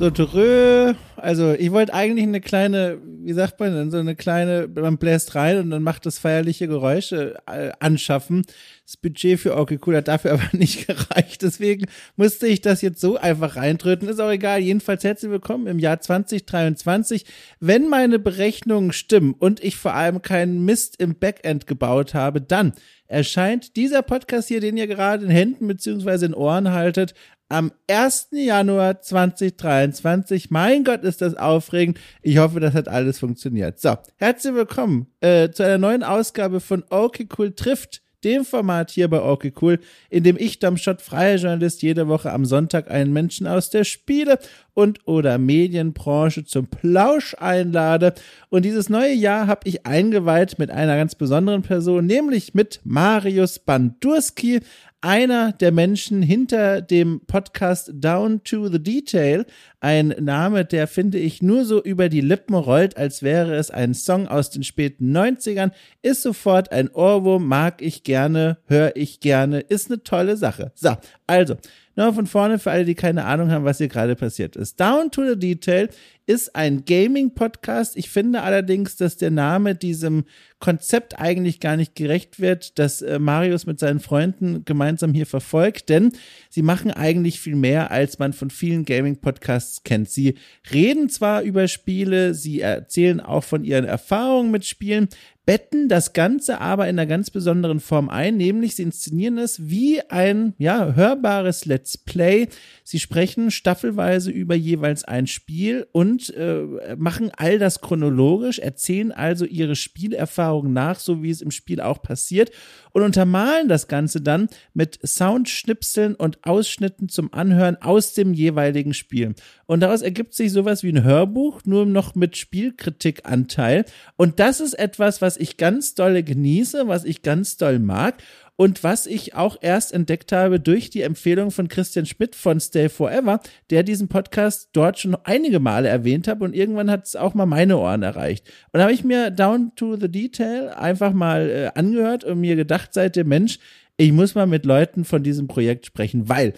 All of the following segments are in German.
So, drö. Also, ich wollte eigentlich eine kleine, wie sagt man denn, so eine kleine, man bläst rein und dann macht das feierliche Geräusche äh, anschaffen. Das Budget für okay cool hat dafür aber nicht gereicht. Deswegen musste ich das jetzt so einfach reintröten. Ist auch egal. Jedenfalls herzlich willkommen im Jahr 2023. Wenn meine Berechnungen stimmen und ich vor allem keinen Mist im Backend gebaut habe, dann erscheint dieser Podcast hier, den ihr gerade in Händen beziehungsweise in Ohren haltet, am 1. Januar 2023. Mein Gott, ist das aufregend. Ich hoffe, das hat alles funktioniert. So, herzlich willkommen äh, zu einer neuen Ausgabe von Okay Cool trifft dem Format hier bei Okay Cool, in dem ich, Domschott, freier Journalist, jede Woche am Sonntag einen Menschen aus der Spiele- und oder Medienbranche zum Plausch einlade. Und dieses neue Jahr habe ich eingeweiht mit einer ganz besonderen Person, nämlich mit Marius Bandurski, einer der Menschen hinter dem Podcast Down to the Detail. Ein Name, der finde ich nur so über die Lippen rollt, als wäre es ein Song aus den späten 90ern. Ist sofort ein Ohrwurm, mag ich gerne, höre ich gerne, ist eine tolle Sache. So, also, Nochmal von vorne für alle, die keine Ahnung haben, was hier gerade passiert ist. Down to the Detail ist ein Gaming-Podcast. Ich finde allerdings, dass der Name diesem Konzept eigentlich gar nicht gerecht wird, das äh, Marius mit seinen Freunden gemeinsam hier verfolgt, denn sie machen eigentlich viel mehr, als man von vielen Gaming-Podcasts kennt. Sie reden zwar über Spiele, sie erzählen auch von ihren Erfahrungen mit Spielen, betten das Ganze aber in einer ganz besonderen Form ein, nämlich sie inszenieren es wie ein ja, hörbares Let's Play. Sie sprechen staffelweise über jeweils ein Spiel und äh, machen all das chronologisch, erzählen also ihre Spielerfahrungen nach, so wie es im Spiel auch passiert und untermalen das Ganze dann mit Soundschnipseln und Ausschnitten zum Anhören aus dem jeweiligen Spiel. Und daraus ergibt sich sowas wie ein Hörbuch, nur noch mit Spielkritikanteil. Und das ist etwas, was ich ganz dolle genieße, was ich ganz doll mag und was ich auch erst entdeckt habe durch die Empfehlung von Christian Schmidt von Stay Forever, der diesen Podcast dort schon einige Male erwähnt hat und irgendwann hat es auch mal meine Ohren erreicht. Und da habe ich mir Down to the Detail einfach mal äh, angehört und mir gedacht seitdem, Mensch, ich muss mal mit Leuten von diesem Projekt sprechen, weil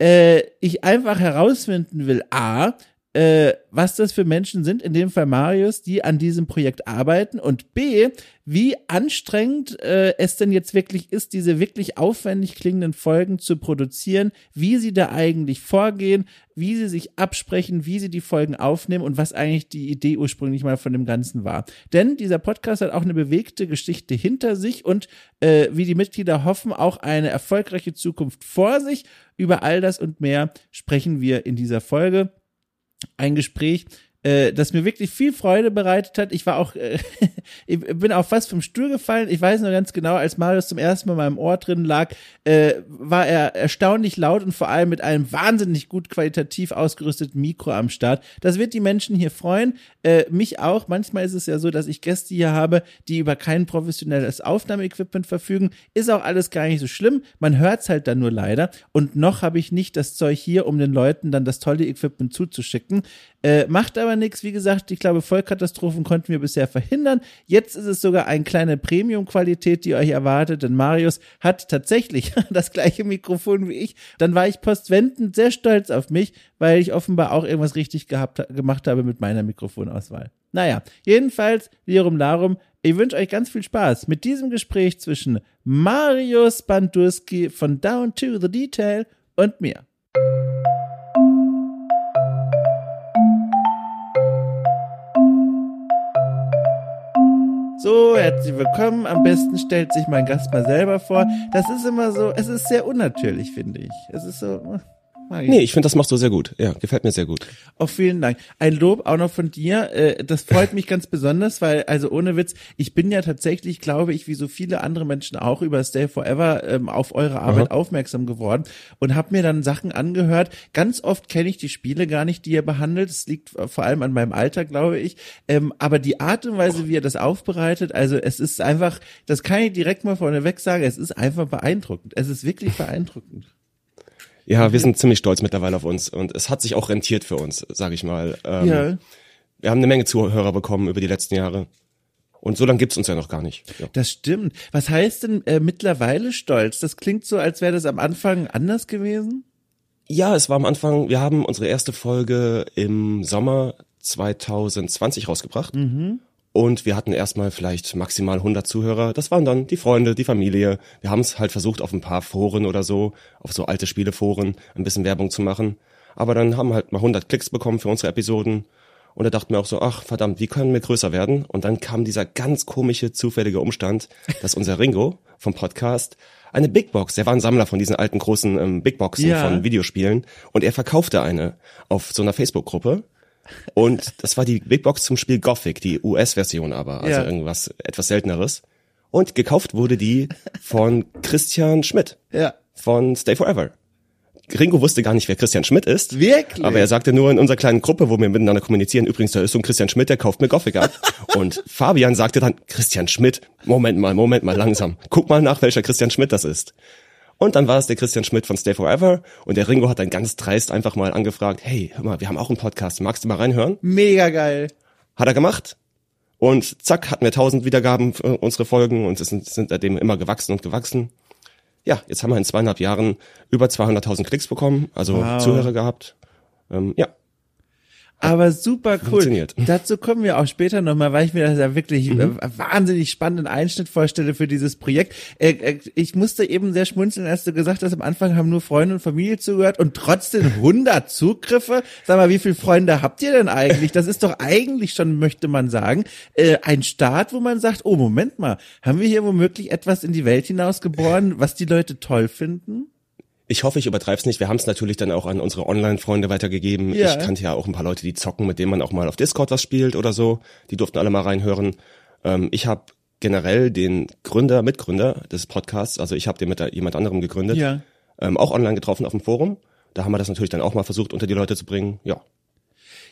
äh, ich einfach herausfinden will, a, äh, was das für Menschen sind, in dem Fall Marius, die an diesem Projekt arbeiten und B, wie anstrengend äh, es denn jetzt wirklich ist, diese wirklich aufwendig klingenden Folgen zu produzieren, wie sie da eigentlich vorgehen, wie sie sich absprechen, wie sie die Folgen aufnehmen und was eigentlich die Idee ursprünglich mal von dem Ganzen war. Denn dieser Podcast hat auch eine bewegte Geschichte hinter sich und äh, wie die Mitglieder hoffen, auch eine erfolgreiche Zukunft vor sich. Über all das und mehr sprechen wir in dieser Folge ein Gespräch, äh, das mir wirklich viel Freude bereitet hat. Ich war auch, äh, ich bin auch fast vom Stuhl gefallen. Ich weiß nur ganz genau, als Marius zum ersten Mal in meinem Ohr drin lag, äh, war er erstaunlich laut und vor allem mit einem wahnsinnig gut qualitativ ausgerüsteten Mikro am Start. Das wird die Menschen hier freuen, äh, mich auch. Manchmal ist es ja so, dass ich Gäste hier habe, die über kein professionelles Aufnahmeequipment verfügen. Ist auch alles gar nicht so schlimm. Man hört's halt dann nur leider. Und noch habe ich nicht das Zeug hier, um den Leuten dann das tolle Equipment zuzuschicken. Äh, macht aber nichts. Wie gesagt, ich glaube, Vollkatastrophen konnten wir bisher verhindern. Jetzt ist es sogar eine kleine Premium-Qualität, die euch erwartet, denn Marius hat tatsächlich das gleiche Mikrofon wie ich. Dann war ich postwendend sehr stolz auf mich, weil ich offenbar auch irgendwas richtig gehabt, gemacht habe mit meiner Mikrofonauswahl. Naja, jedenfalls, Lirum Larum, ich wünsche euch ganz viel Spaß mit diesem Gespräch zwischen Marius Bandurski von Down to the Detail und mir. So, herzlich willkommen. Am besten stellt sich mein Gast mal selber vor. Das ist immer so, es ist sehr unnatürlich, finde ich. Es ist so, Ich. Nee, ich finde, das machst du sehr gut. Ja, gefällt mir sehr gut. Auch vielen Dank. Ein Lob auch noch von dir. Äh, das freut mich ganz besonders, weil, also ohne Witz, ich bin ja tatsächlich, glaube ich, wie so viele andere Menschen auch über Stay Forever ähm, auf eure Arbeit Aha. aufmerksam geworden und habe mir dann Sachen angehört. Ganz oft kenne ich die Spiele gar nicht, die ihr behandelt. Es liegt vor allem an meinem Alter, glaube ich. Ähm, aber die Art und Weise, wie ihr das aufbereitet, also es ist einfach, das kann ich direkt mal vorneweg sagen, es ist einfach beeindruckend. Es ist wirklich beeindruckend. Ja, wir sind ziemlich stolz mittlerweile auf uns und es hat sich auch rentiert für uns, sage ich mal. Ähm, ja. Wir haben eine Menge Zuhörer bekommen über die letzten Jahre. Und so lange gibt's uns ja noch gar nicht. Ja. Das stimmt. Was heißt denn äh, mittlerweile stolz? Das klingt so, als wäre das am Anfang anders gewesen. Ja, es war am Anfang, wir haben unsere erste Folge im Sommer 2020 rausgebracht. Mhm. Und wir hatten erstmal vielleicht maximal 100 Zuhörer. Das waren dann die Freunde, die Familie. Wir haben es halt versucht, auf ein paar Foren oder so, auf so alte Spieleforen, ein bisschen Werbung zu machen. Aber dann haben wir halt mal 100 Klicks bekommen für unsere Episoden. Und da dachten wir auch so, ach verdammt, wie können wir größer werden? Und dann kam dieser ganz komische, zufällige Umstand, dass unser Ringo vom Podcast eine Big Box, der war ein Sammler von diesen alten großen ähm, Big Boxen ja. von Videospielen und er verkaufte eine auf so einer Facebook-Gruppe und das war die Big Box zum Spiel Gothic, die US-Version aber, also ja. irgendwas etwas selteneres. Und gekauft wurde die von Christian Schmidt. Ja. Von Stay Forever. Ringo wusste gar nicht, wer Christian Schmidt ist. Wirklich? Aber er sagte nur in unserer kleinen Gruppe, wo wir miteinander kommunizieren, übrigens, da ist so ein Christian Schmidt, der kauft mir Gothic ab. Und Fabian sagte dann, Christian Schmidt, Moment mal, Moment mal, langsam. Guck mal nach, welcher Christian Schmidt das ist. Und dann war es der Christian Schmidt von Stay Forever und der Ringo hat dann ganz dreist einfach mal angefragt, hey, hör mal, wir haben auch einen Podcast, magst du mal reinhören? Mega geil. Hat er gemacht. Und zack, hatten wir tausend Wiedergaben für unsere Folgen und es sind, sind seitdem immer gewachsen und gewachsen. Ja, jetzt haben wir in zweieinhalb Jahren über 200.000 Klicks bekommen, also wow. Zuhörer gehabt. Ähm, ja, aber super cool. Dazu kommen wir auch später nochmal, weil ich mir das ja wirklich mhm. Äh, wahnsinnig spannenden Einschnitt vorstelle für dieses Projekt. Äh, äh, ich musste eben sehr schmunzeln, als du gesagt hast, am Anfang haben nur Freunde und Familie zugehört und trotzdem 100 Zugriffe. Sag mal, wie viele Freunde habt ihr denn eigentlich? Das ist doch eigentlich schon, möchte man sagen, ein Start, wo man sagt, oh Moment mal, haben wir hier womöglich etwas in die Welt hinausgeboren, was die Leute toll finden? Ich hoffe, ich übertreibe es nicht. Wir haben es natürlich dann auch an unsere Online-Freunde weitergegeben. Ja. Ich kannte ja auch ein paar Leute, die zocken, mit denen man auch mal auf Discord was spielt oder so. Die durften alle mal reinhören. Ähm, ich habe generell den Gründer, Mitgründer des Podcasts, also ich habe den mit jemand anderem gegründet, ja. ähm, auch online getroffen auf dem Forum. Da haben wir das natürlich dann auch mal versucht, unter die Leute zu bringen. Ja,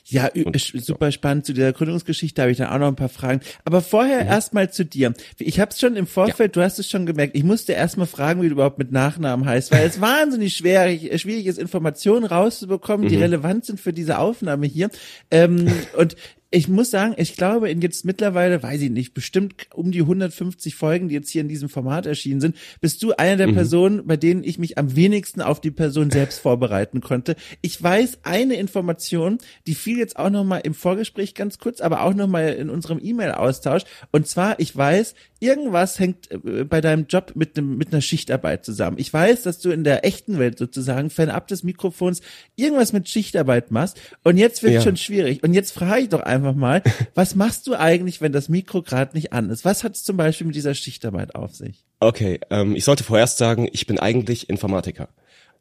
ja, und, super spannend. Zu der Gründungsgeschichte habe ich dann auch noch ein paar Fragen. Aber vorher mhm. erstmal zu dir. Ich habe es schon im Vorfeld, ja. du hast es schon gemerkt, ich musste erstmal fragen, wie du überhaupt mit Nachnamen heißt, weil es wahnsinnig schwer, schwierig ist, Informationen rauszubekommen, mhm. die relevant sind für diese Aufnahme hier. Ähm, und ich muss sagen, ich glaube, in jetzt mittlerweile, weiß ich nicht, bestimmt um die 150 Folgen, die jetzt hier in diesem Format erschienen sind, bist du einer der mhm. Personen, bei denen ich mich am wenigsten auf die Person selbst vorbereiten konnte. Ich weiß eine Information, die fiel jetzt auch noch mal im Vorgespräch ganz kurz, aber auch noch mal in unserem E-Mail-Austausch. Und zwar, ich weiß, irgendwas hängt äh, bei deinem Job mit einem mit einer Schichtarbeit zusammen. Ich weiß, dass du in der echten Welt sozusagen fernab des Mikrofons irgendwas mit Schichtarbeit machst. Und jetzt wird ja. schon schwierig. Und jetzt frage ich doch einfach einfach mal, was machst du eigentlich, wenn das Mikro gerade nicht an ist? Was hat es zum Beispiel mit dieser Schichtarbeit auf sich? Okay, ähm, ich sollte vorerst sagen, ich bin eigentlich Informatiker.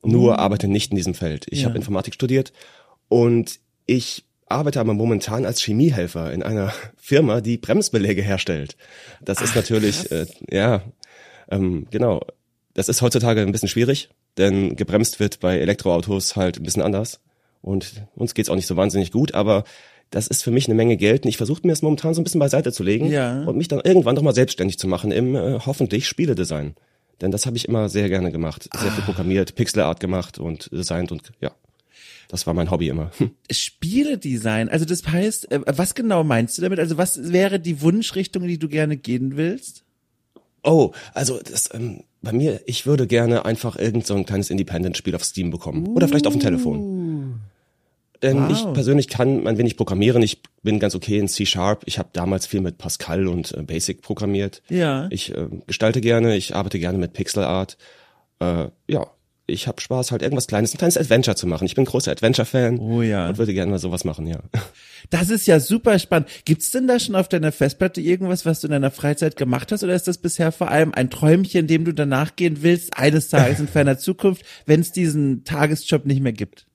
Nur uh. arbeite nicht in diesem Feld. Ich ja. habe Informatik studiert und ich arbeite aber momentan als Chemiehelfer in einer Firma, die Bremsbeläge herstellt. Das Ach, ist natürlich, äh, ja, ähm, genau. Das ist heutzutage ein bisschen schwierig, denn gebremst wird bei Elektroautos halt ein bisschen anders. Und uns geht's auch nicht so wahnsinnig gut, aber das ist für mich eine Menge Geld und ich versuche mir das momentan so ein bisschen beiseite zu legen ja. und mich dann irgendwann doch mal selbstständig zu machen im äh, hoffentlich Spieledesign. Denn das habe ich immer sehr gerne gemacht. Sehr ah. viel programmiert, Pixelart gemacht und designt und ja. Das war mein Hobby immer. Hm. Spieledesign, also das heißt, äh, was genau meinst du damit? Also was wäre die Wunschrichtung, in die du gerne gehen willst? Oh, also das ähm, bei mir, ich würde gerne einfach irgend so ein kleines Independent-Spiel auf Steam bekommen. Uh. Oder vielleicht auf dem Telefon. Denn wow. ich persönlich kann ein wenig programmieren. Ich bin ganz okay in C-Sharp. Ich habe damals viel mit Pascal und äh, Basic programmiert. Ja. Ich äh, gestalte gerne, ich arbeite gerne mit Pixel Art. Äh, ja, ich habe Spaß, halt irgendwas Kleines, ein kleines Adventure zu machen. Ich bin großer Adventure-Fan oh, ja. und würde gerne mal sowas machen, ja. Das ist ja super spannend. Gibt's denn da schon auf deiner Festplatte irgendwas, was du in deiner Freizeit gemacht hast, oder ist das bisher vor allem ein Träumchen, dem du danach gehen willst, eines Tages in ferner Zukunft, wenn es diesen Tagesjob nicht mehr gibt?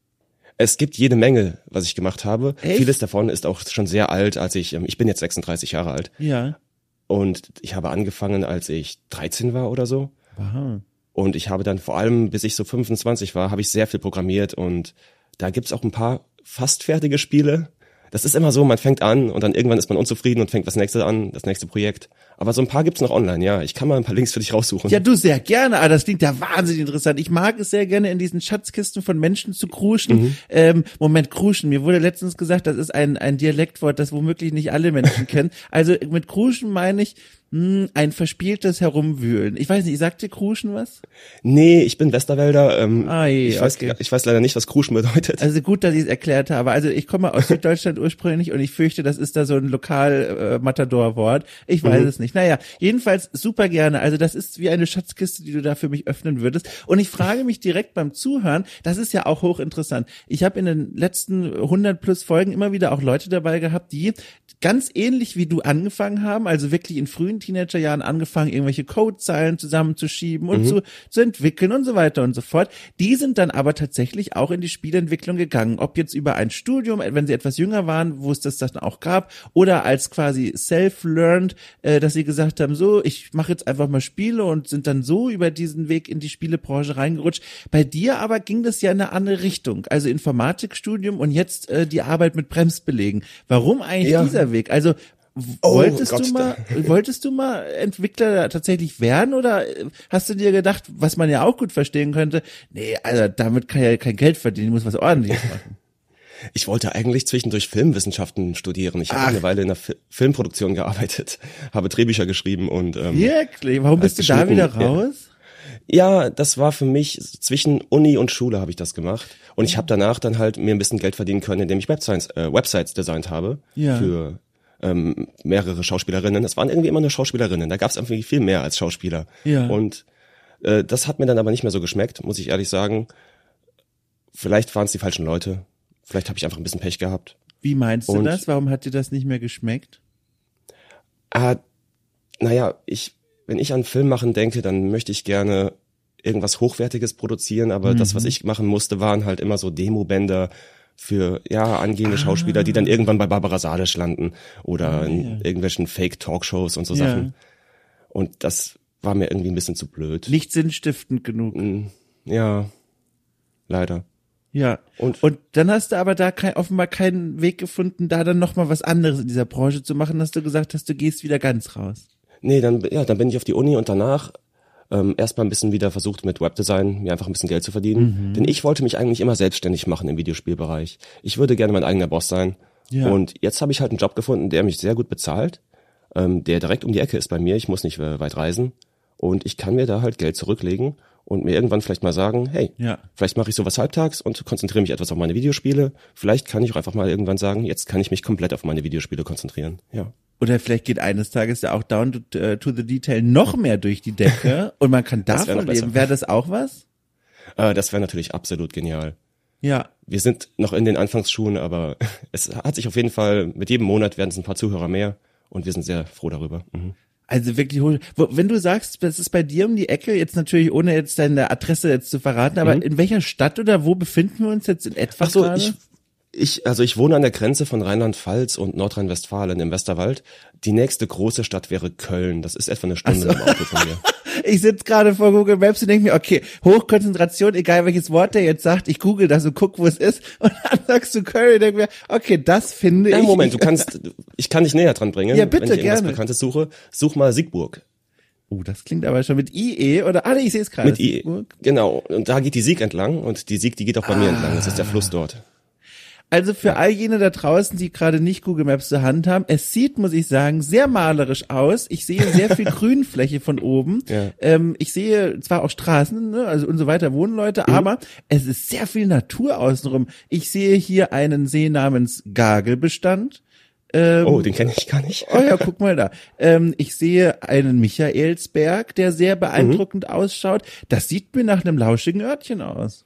Es gibt jede Menge, was ich gemacht habe. Echt? Vieles davon ist auch schon sehr alt, als ich, ähm, ich bin jetzt 36 Jahre alt. Ja. Und ich habe angefangen, als ich 13 war oder so. Aha. Und ich habe dann vor allem, bis ich so 25 war, habe ich sehr viel programmiert und da gibt's auch ein paar fast fertige Spiele. Das ist immer so, man fängt an und dann irgendwann ist man unzufrieden und fängt das nächste an, das nächste Projekt. Aber so ein paar gibt's noch online, ja. Ich kann mal ein paar Links für dich raussuchen. Ja, du sehr gerne, aber das klingt ja wahnsinnig interessant. Ich mag es sehr gerne, in diesen Schatzkisten von Menschen zu kruschen. Mhm. Ähm, Moment, kruschen. Mir wurde letztens gesagt, das ist ein, ein Dialektwort, das womöglich nicht alle Menschen kennen. Also mit kruschen meine ich, hm, ein verspieltes Herumwühlen. Ich weiß nicht, sagt dir Kruschen was? Nee, ich bin Westerwälder. Ähm, ah, je, ich, weiß, okay. ich weiß leider nicht, was Kruschen bedeutet. Also gut, dass ich es erklärt habe. Also ich komme aus Süddeutschland ursprünglich und ich fürchte, das ist da so ein Lokal-Matador-Wort. Äh, ich weiß mhm. es nicht. Naja, jedenfalls super gerne. Also das ist wie eine Schatzkiste, die du da für mich öffnen würdest. Und ich frage mich direkt beim Zuhören, das ist ja auch hochinteressant. Ich habe in den letzten 100 plus Folgen immer wieder auch Leute dabei gehabt, die ganz ähnlich wie du angefangen haben, also wirklich in frühen Teenagerjahren angefangen, irgendwelche Codezeilen zusammenzuschieben und mhm. zu, zu entwickeln und so weiter und so fort. Die sind dann aber tatsächlich auch in die Spielentwicklung gegangen. Ob jetzt über ein Studium, wenn sie etwas jünger waren, wo es das dann auch gab, oder als quasi self-learned, äh, dass sie gesagt haben, so, ich mache jetzt einfach mal Spiele und sind dann so über diesen Weg in die Spielebranche reingerutscht. Bei dir aber ging das ja in eine andere Richtung. Also Informatikstudium und jetzt äh, die Arbeit mit Bremsbelegen. Warum eigentlich ja. dieser Weg? Also Oh, wolltest Gott, du mal, wolltest du mal Entwickler tatsächlich werden oder hast du dir gedacht, was man ja auch gut verstehen könnte, nee, also damit kann ja kein Geld verdienen, ich muss was ordentliches machen. Ich wollte eigentlich zwischendurch Filmwissenschaften studieren. Ich habe eine Weile in der Fi Filmproduktion gearbeitet, habe Drehbücher geschrieben und ähm, Wirklich? Warum bist du da wieder raus? Ja, das war für mich zwischen Uni und Schule habe ich das gemacht und ich habe danach dann halt mir ein bisschen Geld verdienen können, indem ich Websites, äh, Websites designt habe ja. für ähm, mehrere Schauspielerinnen. Es waren irgendwie immer nur Schauspielerinnen. Da gab es irgendwie viel mehr als Schauspieler. Ja. Und äh, das hat mir dann aber nicht mehr so geschmeckt, muss ich ehrlich sagen. Vielleicht waren es die falschen Leute. Vielleicht habe ich einfach ein bisschen Pech gehabt. Wie meinst du das? Warum hat dir das nicht mehr geschmeckt? Ah, naja, ich, wenn ich an Film machen denke, dann möchte ich gerne irgendwas Hochwertiges produzieren, aber mhm. das, was ich machen musste, waren halt immer so Demobänder, für ja angehende ah. Schauspieler, die dann irgendwann bei Barbara Salisch landen oder oh, in irgendwelchen Fake-Talkshows und so ja. Sachen. Und das war mir irgendwie ein bisschen zu blöd. Nicht sinnstiftend genug. Mm, ja, leider. Ja. Und, und dann hast du aber da kein, offenbar keinen Weg gefunden, da dann nochmal was anderes in dieser Branche zu machen, dass du gesagt hast, du gehst wieder ganz raus. Nee, dann, ja, dann bin ich auf die Uni und danach ähm, erstmal ein bisschen wieder versucht mit Webdesign mir einfach ein bisschen Geld zu verdienen. Mhm. Denn ich wollte mich eigentlich immer selbstständig machen im Videospielbereich. Ich würde gerne mein eigener Boss sein. Ja. Und jetzt habe ich halt einen Job gefunden, der mich sehr gut bezahlt, ähm, der direkt um die Ecke ist bei mir. Ich muss nicht weit reisen. Und ich kann mir da halt Geld zurücklegen und mir irgendwann vielleicht mal sagen, hey, ja. vielleicht mache ich sowas halbtags und konzentriere mich etwas auf meine Videospiele. Vielleicht kann ich auch einfach mal irgendwann sagen, jetzt kann ich mich komplett auf meine Videospiele konzentrieren. Ja. Oder vielleicht geht eines Tages ja auch Down to, uh, to the Detail noch mehr durch die Decke und man kann davon wär leben. Wäre das auch was? Äh, das wäre natürlich absolut genial. Ja. Wir sind noch in den Anfangsschuhen, aber es hat sich auf jeden Fall, mit jedem Monat werden es ein paar Zuhörer mehr und wir sind sehr froh darüber. Mhm. Also wirklich, wenn du sagst, das ist bei dir um die Ecke, jetzt natürlich ohne jetzt deine Adresse jetzt zu verraten, aber mhm. in welcher Stadt oder wo befinden wir uns jetzt in etwa? Ach so, gerade? ich ich, also ich wohne an der Grenze von Rheinland-Pfalz und Nordrhein-Westfalen im Westerwald. Die nächste große Stadt wäre Köln. Das ist etwa eine Stunde so. im Auto von mir. ich sitze gerade vor Google Maps und denke mir, okay, Hochkonzentration, egal welches Wort der jetzt sagt, ich google das und guck, wo es ist. Und dann sagst du Köln und denke mir, okay, das finde ja, ich. Moment, du kannst, ich kann dich näher dran bringen. Ja, bitte, wenn ich irgendwas gerne. Bekanntes suche. Such mal Siegburg. Oh, das klingt aber schon mit IE oder, ah, nee, ich sehe es gerade. Mit IE, genau. Und da geht die Sieg entlang und die Sieg, die geht auch bei ah. mir entlang. Das ist der Fluss dort. Also für all jene da draußen, die gerade nicht Google Maps zur Hand haben, es sieht, muss ich sagen, sehr malerisch aus. Ich sehe sehr viel Grünfläche von oben. Ja. Ähm, ich sehe zwar auch Straßen, ne, also und so weiter, wohnen Leute, mhm. aber es ist sehr viel Natur außenrum. Ich sehe hier einen See namens Gagelbestand. Ähm, oh, den kenne ich gar nicht. oh ja, guck mal da. Ähm, ich sehe einen Michaelsberg, der sehr beeindruckend mhm. ausschaut. Das sieht mir nach einem lauschigen Örtchen aus.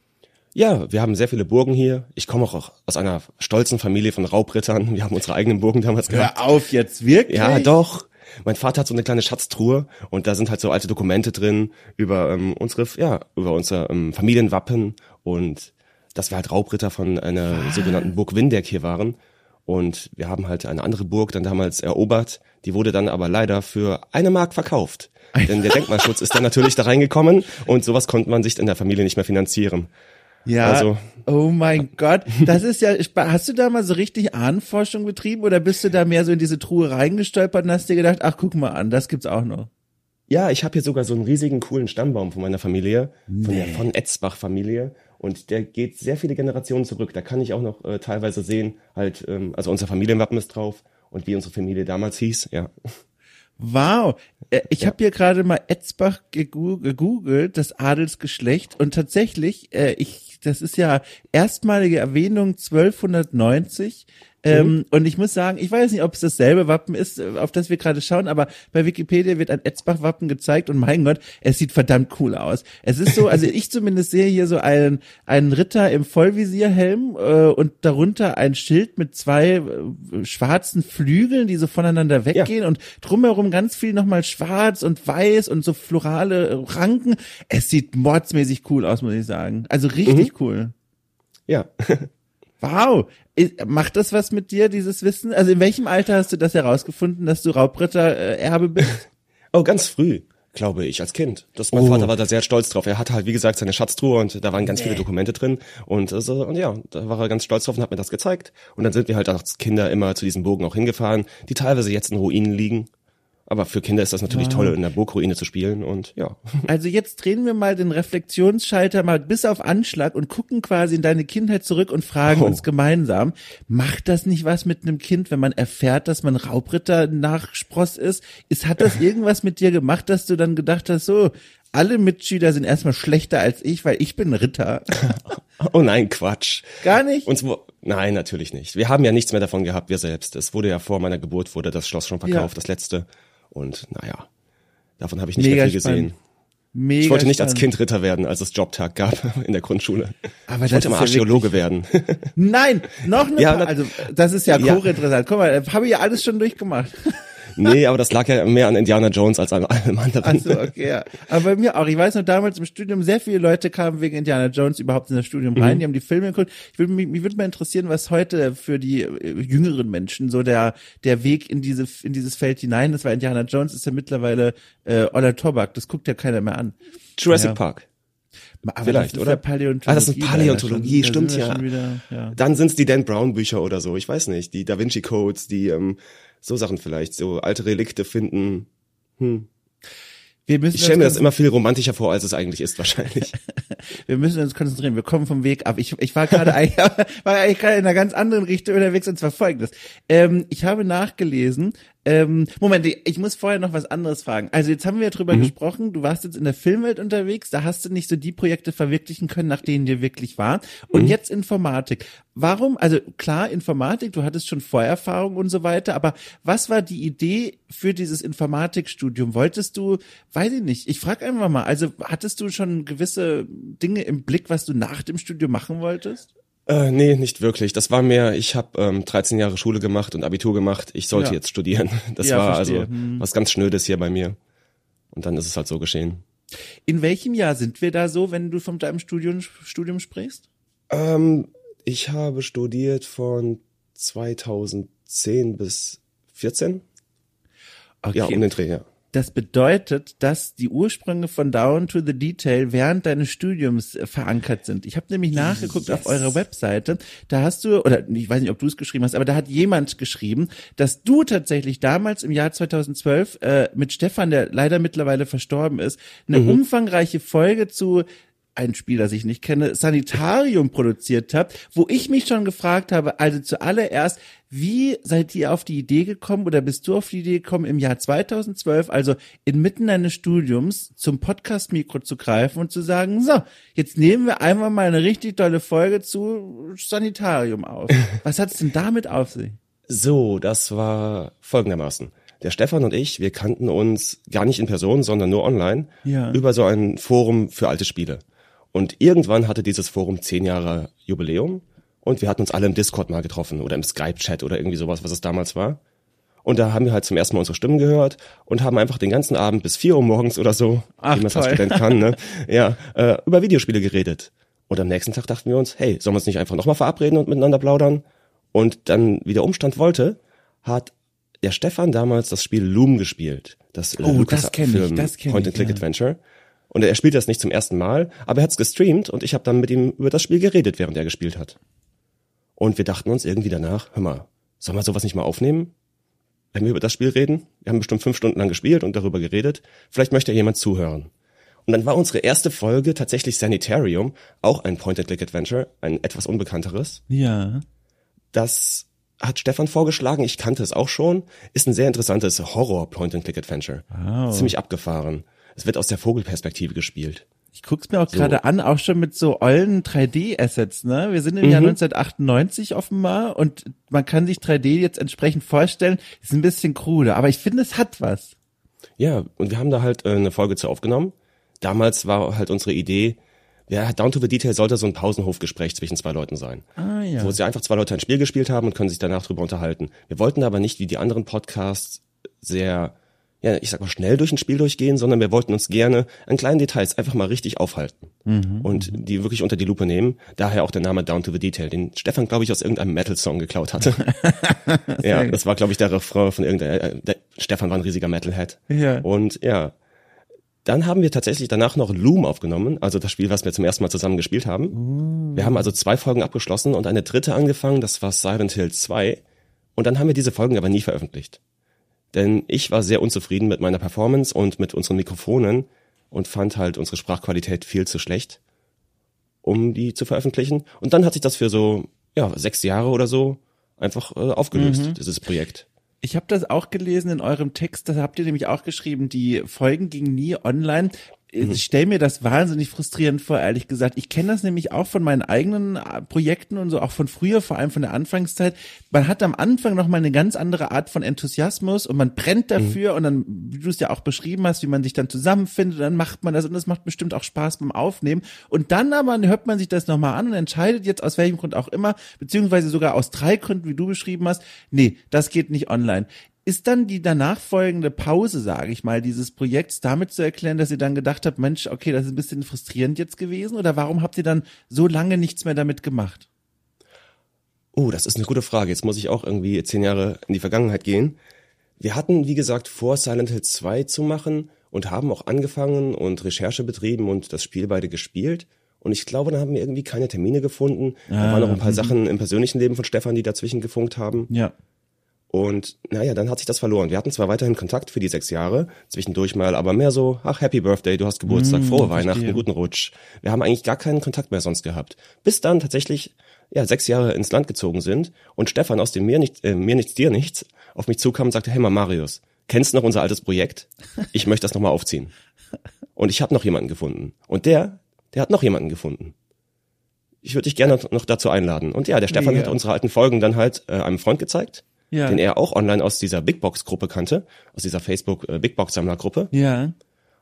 Ja, wir haben sehr viele Burgen hier. Ich komme auch aus einer stolzen Familie von Raubrittern. Wir haben unsere eigenen Burgen damals gehabt. Hör auf jetzt, wirklich? Ja, doch. Mein Vater hat so eine kleine Schatztruhe und da sind halt so alte Dokumente drin über ähm, unsere, ja, über unser ähm, Familienwappen und dass wir halt Raubritter von einer Was? sogenannten Burg Windeck hier waren. Und wir haben halt eine andere Burg dann damals erobert. Die wurde dann aber leider für eine Mark verkauft. Denn der Denkmalschutz ist dann natürlich da reingekommen und sowas konnte man sich in der Familie nicht mehr finanzieren. Ja. Also, oh mein Gott. Das ist ja, hast du da mal so richtig Ahnenforschung betrieben oder bist du da mehr so in diese Truhe reingestolpert und hast dir gedacht, ach guck mal an, das gibt's auch noch? ja, ich habe hier sogar so einen riesigen, coolen Stammbaum von meiner Familie, von der von Etzbach-Familie. Und der geht sehr viele Generationen zurück. Da kann ich auch noch äh, teilweise sehen, halt, ähm, also unser Familienwappen ist drauf und wie unsere Familie damals hieß, ja. Wow. Äh, Ich habe hier gerade mal Etzbach gegoogelt, das Adelsgeschlecht und tatsächlich, äh, ich, das ist ja erstmalige Erwähnung 1290. Ähm, und ich muss sagen, ich weiß nicht, ob es dasselbe Wappen ist, auf das wir gerade schauen, aber bei Wikipedia wird ein Etzbach-Wappen gezeigt und mein Gott, es sieht verdammt cool aus. Es ist so, also ich zumindest sehe hier so einen, einen Ritter im Vollvisierhelm äh, und darunter ein Schild mit zwei äh, schwarzen Flügeln, die so voneinander weggehen und drumherum ganz viel nochmal schwarz und weiß und so florale Ranken. Es sieht mordsmäßig cool aus, muss ich sagen. Also richtig cool. Ja. Wow. Macht das was mit dir, dieses Wissen? Also in welchem Alter hast du das herausgefunden, dass du Raubritter-Erbe bist? Oh, ganz früh, glaube ich, als Kind. Das, mein Oh. Vater war da sehr stolz drauf. Er hatte halt, wie gesagt, seine Schatztruhe und da waren ganz viele Dokumente drin. Und, äh, so, und ja, da war er ganz stolz drauf und hat mir das gezeigt. Und dann sind wir halt als Kinder immer zu diesem Bogen auch hingefahren, die teilweise jetzt in Ruinen liegen. Aber für Kinder ist das natürlich toll, in der Burgruine zu spielen und ja. Also jetzt drehen wir mal den Reflexionsschalter mal bis auf Anschlag und gucken quasi in deine Kindheit zurück und fragen Oh. uns gemeinsam, macht das nicht was mit einem Kind, wenn man erfährt, dass man Raubritter Nachspross ist? ist? Hat das irgendwas mit dir gemacht, dass du dann gedacht hast, so, alle Mitschüler sind erstmal schlechter als ich, weil ich bin Ritter. Oh nein, Quatsch. Gar nicht? Uns Nein, natürlich nicht. Wir haben ja nichts mehr davon gehabt, wir selbst. Es wurde ja vor meiner Geburt wurde das Schloss schon verkauft, Ja. das letzte. Und naja, davon habe ich nicht Mega mehr viel spannend. gesehen. Mega Ich wollte nicht als spannend. Kind Ritter werden, als es Jobtag gab in der Grundschule. Aber ich wollte ja Archäologe werden. Nein, noch eine Ja, also das ist ja, Ja. hochinteressant. Guck mal, habe ich ja alles schon durchgemacht. Nee, aber das lag ja mehr an Indiana Jones als an allem anderen. Ach so, okay, ja. Aber bei mir auch. Ich weiß noch, damals im Studium, sehr viele Leute kamen wegen Indiana Jones überhaupt in das Studium Mhm. rein. Die haben die Filme geguckt. Ich würde mich, mich würde mal interessieren, was heute für die äh, jüngeren Menschen so der der Weg in diese in dieses Feld hinein ist, weil Indiana Jones ist ja mittlerweile äh, Oller Tobak. Das guckt ja keiner mehr an. Jurassic Ja. Park. Aber Vielleicht, das ist oder? Ja Paläontologie Ah, das ist Paläontologie, schon. Stimmt, ja. Wieder, ja. Dann sind's die Dan Brown Bücher oder so, ich weiß nicht, die Da Vinci Codes, die ähm, so Sachen vielleicht, so alte Relikte finden. Wir müssen Ich stelle mir das immer viel romantischer vor, als es eigentlich ist wahrscheinlich. Wir müssen uns konzentrieren. Wir kommen vom Weg ab. Ich, ich war gerade eigentlich, war eigentlich gerade in einer ganz anderen Richtung unterwegs und zwar folgendes. Ähm, ich habe nachgelesen. Ähm, Moment, ich muss vorher noch was anderes fragen. Also jetzt haben wir drüber gesprochen. Du warst jetzt in der Filmwelt unterwegs. Da hast du nicht so die Projekte verwirklichen können, nach denen dir wirklich war. Und jetzt Informatik. Warum? Also klar, Informatik. Du hattest schon Vorerfahrung und so weiter. Aber was war die Idee für dieses Informatikstudium? Wolltest du, weiß ich nicht. Ich frage einfach mal. Also hattest du schon gewisse Dinge im Blick, was du nach dem Studium machen wolltest? Äh, nee, nicht wirklich. Das war mehr, ich habe ähm, 13 Jahre Schule gemacht und Abitur gemacht. Ich sollte Ja. jetzt studieren. Das Ja, war verstehe. also Hm. was ganz Schnödes hier bei mir. Und dann ist es halt so geschehen. In welchem Jahr sind wir da so, wenn du von deinem Studium, Studium sprichst? Ähm, ich habe studiert von 2010 bis 14. Okay. Ja, um den Dreh, ja. Das bedeutet, dass die Ursprünge von Down to the Detail während deines Studiums äh, verankert sind. Ich habe nämlich nachgeguckt auf eurer Webseite. Da hast du, oder ich weiß nicht, ob du es geschrieben hast, aber da hat jemand geschrieben, dass du tatsächlich damals im Jahr 2012 äh, mit Stefan, der leider mittlerweile verstorben ist, eine umfangreiche Folge zu ein Spiel, das ich nicht kenne, Sanitarium produziert habt, wo ich mich schon gefragt habe, also zuallererst, wie seid ihr auf die Idee gekommen oder bist du auf die Idee gekommen, im Jahr 2012, also inmitten deines Studiums, zum Podcast-Mikro zu greifen und zu sagen, so, jetzt nehmen wir einmal mal eine richtig tolle Folge zu Sanitarium auf. Was hat's denn damit auf sich? So, das war folgendermaßen. Der Stefan und ich, wir kannten uns gar nicht in Person, sondern nur online Ja. über so ein Forum für alte Spiele. Und irgendwann hatte dieses Forum zehn Jahre Jubiläum und wir hatten uns alle im Discord mal getroffen oder im Skype-Chat oder irgendwie sowas, was es damals war. Und da haben wir halt zum ersten Mal unsere Stimmen gehört und haben einfach den ganzen Abend bis vier Uhr morgens oder so, Ach, wie man es als. Student kann, ne? ja, äh, über Videospiele geredet. Und am nächsten Tag dachten wir uns, hey, sollen wir uns nicht einfach nochmal verabreden und miteinander plaudern? Und dann, wie der Umstand wollte, hat der Stefan damals das Spiel Loom gespielt. Das Oh, das kenn ich, das kenn ich, Point-and-Click ja. Und er spielt das nicht zum ersten Mal, aber er hat's gestreamt und ich habe dann mit ihm über das Spiel geredet, während er gespielt hat. Und wir dachten uns irgendwie danach, hör mal, sollen wir sowas nicht mal aufnehmen? Wenn wir über das Spiel reden? Wir haben bestimmt fünf Stunden lang gespielt und darüber geredet. Vielleicht möchte ja jemand zuhören. Und dann war unsere erste Folge tatsächlich Sanitarium, auch ein Point-and-Click-Adventure, ein etwas unbekannteres. Ja. Das hat Stefan vorgeschlagen, ich kannte es auch schon, ist ein sehr interessantes Horror-Point-and-Click-Adventure. Wow. Ziemlich abgefahren. Es wird aus der Vogelperspektive gespielt. Ich guck's mir auch gerade an, auch schon mit so ollen 3D-Assets, ne? Wir sind im Jahr 1998 offenbar und man kann sich 3D jetzt entsprechend vorstellen. Ist ein bisschen krude, aber ich finde, es hat was. Ja, und wir haben da halt äh, eine Folge zu aufgenommen. Damals war halt unsere Idee, ja, Down to the Detail sollte so ein Pausenhofgespräch zwischen zwei Leuten sein. Ah, ja. Wo sie einfach zwei Leute ein Spiel gespielt haben und können sich danach drüber unterhalten. Wir wollten aber nicht wie die anderen Podcasts sehr, ja, ich sag mal schnell durch ein Spiel durchgehen, sondern wir wollten uns gerne an kleinen Details einfach mal richtig aufhalten. und die wirklich unter die Lupe nehmen. Daher auch der Name Down to the Detail, den Stefan, glaube ich, aus irgendeinem Metal-Song geklaut hatte. ja, das war, glaube ich, der Refrain von irgendeiner, äh, der, Stefan war ein riesiger Metalhead. Ja. Und ja, dann haben wir tatsächlich danach noch Loom aufgenommen, also das Spiel, was wir zum ersten Mal zusammen gespielt haben. Wir haben also zwei Folgen abgeschlossen und eine dritte angefangen, das war Silent Hill 2. Und dann haben wir diese Folgen aber nie veröffentlicht. Denn ich war sehr unzufrieden mit meiner Performance und mit unseren Mikrofonen und fand halt unsere Sprachqualität viel zu schlecht, um die zu veröffentlichen. Und dann hat sich das für so, ja, sechs Jahre oder so einfach äh, aufgelöst, dieses Projekt. Ich habe das auch gelesen in eurem Text, da habt ihr nämlich auch geschrieben, die Folgen gingen nie online. Ich stelle mir das wahnsinnig frustrierend vor, ehrlich gesagt. Ich kenne das nämlich auch von meinen eigenen äh, Projekten und so, auch von früher, vor allem von der Anfangszeit. Man hat am Anfang noch mal eine ganz andere Art von Enthusiasmus und man brennt dafür und dann, wie du es ja auch beschrieben hast, wie man sich dann zusammenfindet, dann macht man das und das macht bestimmt auch Spaß beim Aufnehmen. Und dann aber hört man sich das nochmal an und entscheidet jetzt aus welchem Grund auch immer, beziehungsweise sogar aus drei Gründen, wie du beschrieben hast, nee, das geht nicht online. Ist dann die danach folgende Pause, sage ich mal, dieses Projekts damit zu erklären, dass ihr dann gedacht habt, Mensch, okay, das ist ein bisschen frustrierend jetzt gewesen? Oder warum habt ihr dann so lange nichts mehr damit gemacht? Oh, das ist eine gute Frage. Jetzt muss ich auch irgendwie zehn Jahre in die Vergangenheit gehen. Wir hatten, wie gesagt, vor, Silent Hill 2 zu machen und haben auch angefangen und Recherche betrieben und das Spiel beide gespielt. Und ich glaube, dann haben wir irgendwie keine Termine gefunden. da waren noch ein paar Sachen im persönlichen Leben von Stefan, die dazwischen gefunkt haben. Ja. Und naja, dann hat sich das verloren. Wir hatten zwar weiterhin Kontakt für die sechs Jahre, zwischendurch mal, aber mehr so, ach, Happy Birthday, du hast Geburtstag, frohe Weihnachten, guten Rutsch. Wir haben eigentlich gar keinen Kontakt mehr sonst gehabt. Bis dann tatsächlich, ja, sechs Jahre ins Land gezogen sind und Stefan aus dem Mir, nicht, äh, Mir nichts, dir nichts auf mich zukam und sagte, hey mal Marius, kennst du noch unser altes Projekt? Ich möchte das nochmal aufziehen. Und ich habe noch jemanden gefunden. Und der, der hat noch jemanden gefunden. Ich würde dich gerne noch dazu einladen. Und ja, der Stefan Mega. hat unsere alten Folgen dann halt äh, einem Freund gezeigt Ja. den er auch online aus dieser Big Box Gruppe kannte, aus dieser Facebook äh, Big Box Sammler Gruppe. Ja.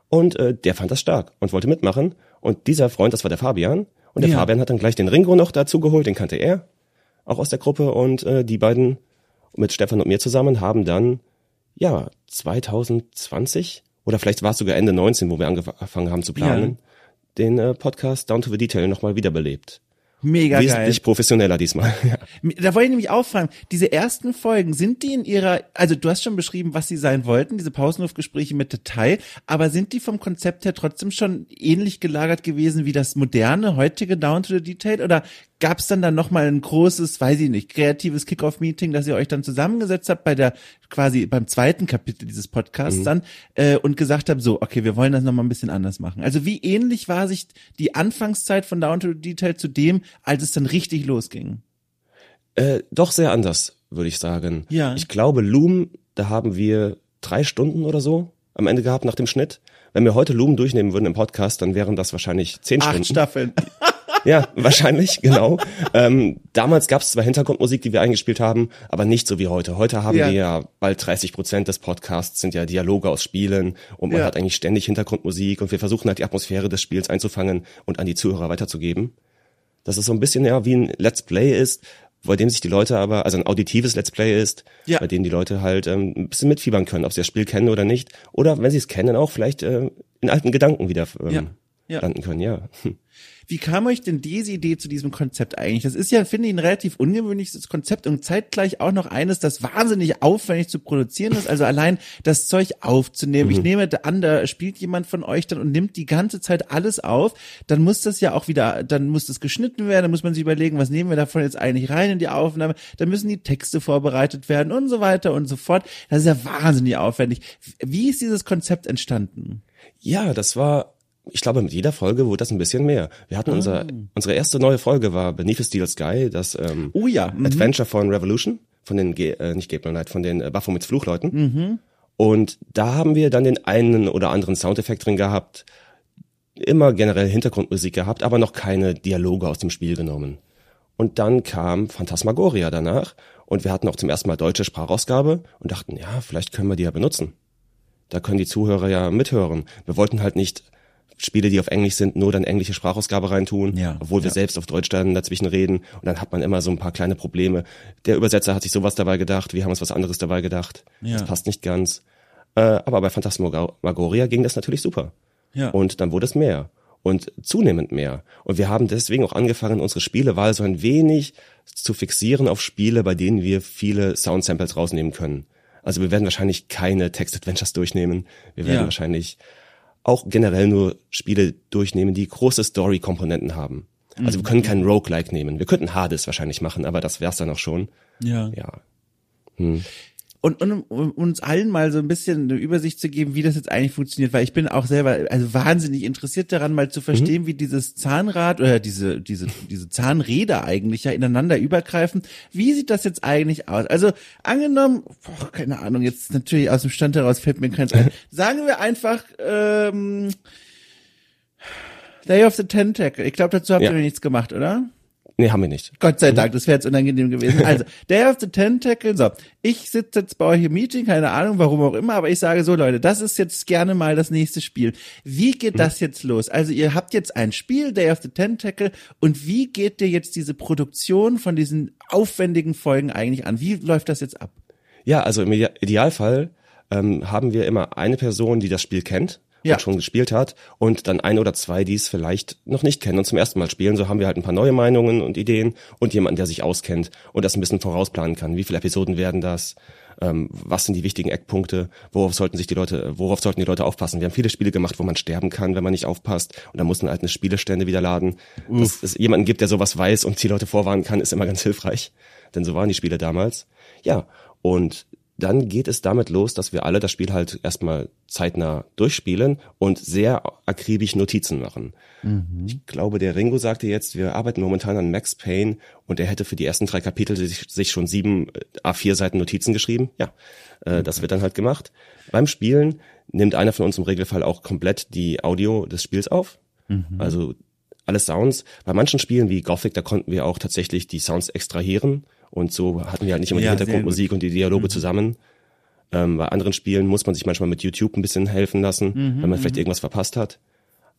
Und äh, der fand das stark und wollte mitmachen. Und dieser Freund, das war der Fabian. Und der Ja. Fabian hat dann gleich den Ringo noch dazu geholt, den kannte er, auch aus der Gruppe. Und äh, die beiden mit Stefan und mir zusammen haben dann, ja, 2020 oder vielleicht war es sogar Ende 19, wo wir angefangen haben zu planen, den äh, Podcast Down to the Detail nochmal wiederbelebt. Mega geil. Wesentlich professioneller diesmal. ja. Da wollte ich nämlich auch fragen, diese ersten Folgen, sind die in ihrer, also du hast schon beschrieben, was sie sein wollten, diese Pausenhofgespräche mit Detail, aber sind die vom Konzept her trotzdem schon ähnlich gelagert gewesen wie das moderne, heutige Down to the Detail oder gab es dann dann nochmal ein großes, weiß ich nicht, kreatives Kickoff-Meeting, dass ihr euch dann zusammengesetzt habt bei der, quasi beim zweiten Kapitel dieses Podcasts dann äh, und gesagt habt, so, okay, wir wollen das nochmal ein bisschen anders machen. Also wie ähnlich war sich die Anfangszeit von Down to Detail zu dem, als es dann richtig losging? Äh, doch sehr anders, würde ich sagen. Ja. Ich glaube, Loom, da haben wir drei Stunden oder so am Ende gehabt nach dem Schnitt. Wenn wir heute Loom durchnehmen würden im Podcast, dann wären das wahrscheinlich zehn Acht Stunden. Staffeln. Ja, wahrscheinlich, genau. ähm, damals gab es zwar Hintergrundmusik, die wir eingespielt haben, aber nicht so wie heute. Heute haben Ja. wir ja bald 30 Prozent des Podcasts sind ja Dialoge aus Spielen und man Ja. hat eigentlich ständig Hintergrundmusik und wir versuchen halt die Atmosphäre des Spiels einzufangen und an die Zuhörer weiterzugeben. Dass es so ein bisschen ja wie ein Let's Play ist, bei dem sich die Leute aber, also ein auditives Let's Play ist, Ja. bei dem die Leute halt ähm, ein bisschen mitfiebern können, ob sie das Spiel kennen oder nicht. Oder wenn sie es kennen, auch vielleicht äh, in alten Gedanken wieder ähm, Ja. Ja. landen können, ja. Wie kam euch denn diese Idee zu diesem Konzept eigentlich? Das ist ja, finde ich, ein relativ ungewöhnliches Konzept und zeitgleich auch noch eines, das wahnsinnig aufwendig zu produzieren ist. Also allein das Zeug aufzunehmen. Mhm. Ich nehme an, da spielt jemand von euch dann und nimmt die ganze Zeit alles auf. Dann muss das ja auch wieder, dann muss das geschnitten werden, dann muss man sich überlegen, was nehmen wir davon jetzt eigentlich rein in die Aufnahme. Dann müssen die Texte vorbereitet werden und so weiter und so fort. Das ist ja wahnsinnig aufwendig. Wie ist dieses Konzept entstanden? Ja, das war ich glaube, mit jeder Folge wurde das ein bisschen mehr. Wir hatten ah. unser, unsere erste neue Folge war Beneath the Steel Sky, das ähm, oh ja. Mhm. Adventure von Revolution, von den, Ge äh, nicht Gabriel Knight, von den äh, Baphomets Fluchleuten. Mhm. Und da haben wir dann den einen oder anderen Soundeffekt drin gehabt, immer generell Hintergrundmusik gehabt, aber noch keine Dialoge aus dem Spiel genommen. Und dann kam Phantasmagoria danach und wir hatten auch zum ersten Mal deutsche Sprachausgabe und dachten, ja, vielleicht können wir die ja benutzen. Da können die Zuhörer ja mithören. Wir wollten halt nicht Spiele, die auf Englisch sind, nur dann englische Sprachausgabe reintun, ja, obwohl wir ja. selbst auf Deutsch dann dazwischen reden und dann hat man immer so ein paar kleine Probleme. Der Übersetzer hat sich sowas dabei gedacht, wir haben uns was anderes dabei gedacht. Ja. Das passt nicht ganz. Äh, aber bei Phantasmagoria ging das natürlich super. Ja. Und dann wurde es mehr und zunehmend mehr. Und wir haben deswegen auch angefangen, unsere Spielewahl so ein wenig zu fixieren auf Spiele, bei denen wir viele Sound-Samples rausnehmen können. Also wir werden wahrscheinlich keine Text-Adventures durchnehmen. Wir werden ja. wahrscheinlich auch generell nur Spiele durchnehmen, die große Story-Komponenten haben. Also wir können keinen Roguelike nehmen. Wir könnten Hades wahrscheinlich machen, aber das wär's dann auch schon. Ja. Ja. Hm und, und um uns allen mal so ein bisschen eine Übersicht zu geben, wie das jetzt eigentlich funktioniert, weil ich bin auch selber also wahnsinnig interessiert daran, mal zu verstehen, mhm. wie dieses Zahnrad oder diese diese diese Zahnräder eigentlich ja ineinander übergreifen. Wie sieht das jetzt eigentlich aus? Also angenommen, boah, keine Ahnung, jetzt natürlich aus dem Stand heraus fällt mir keins ein. Sagen wir einfach ähm, Day of the Tentacle. Ich glaube, dazu habt ja. ihr nichts gemacht, oder? Nee, haben wir nicht. Gott sei Dank, das wäre jetzt unangenehm gewesen. Also, Day of the Tentacle, so. Ich sitze jetzt bei euch im Meeting, keine Ahnung, warum auch immer, aber ich sage so, Leute, das ist jetzt gerne mal das nächste Spiel. Wie geht mhm. das jetzt los? Also, ihr habt jetzt ein Spiel, Day of the Tentacle, und wie geht dir jetzt diese Produktion von diesen aufwendigen Folgen eigentlich an? Wie läuft das jetzt ab? Ja, also im Idealfall ähm, haben wir immer eine Person, die das Spiel kennt ja. schon gespielt hat und dann ein oder zwei, die es vielleicht noch nicht kennen und zum ersten Mal spielen. So haben wir halt ein paar neue Meinungen und Ideen und jemanden, der sich auskennt und das ein bisschen vorausplanen kann. Wie viele Episoden werden das? Ähm, was sind die wichtigen Eckpunkte? Worauf sollten sich die Leute, worauf sollten die Leute aufpassen? Wir haben viele Spiele gemacht, wo man sterben kann, wenn man nicht aufpasst und dann muss man halt eine Spielestände wieder laden. Dass es jemanden gibt, der sowas weiß und die Leute vorwarnen kann, ist immer ganz hilfreich. Denn so waren die Spiele damals. Ja, und dann geht es damit los, dass wir alle das Spiel halt erstmal zeitnah durchspielen und sehr akribisch Notizen machen. Mhm. Ich glaube, der Ringo sagte jetzt, wir arbeiten momentan an Max Payne und er hätte für die ersten drei Kapitel sich, sich schon sieben äh, A4 Seiten Notizen geschrieben. Ja, äh, das wird dann halt gemacht. Beim Spielen nimmt einer von uns im Regelfall auch komplett die Audio des Spiels auf. Mhm. Also alle Sounds. Bei manchen Spielen wie Gothic, da konnten wir auch tatsächlich die Sounds extrahieren und so hatten wir halt nicht immer ja, die Hintergrundmusik und die Dialoge mhm. zusammen. Ähm, bei anderen Spielen muss man sich manchmal mit YouTube ein bisschen helfen lassen, mhm, wenn man vielleicht mhm. irgendwas verpasst hat.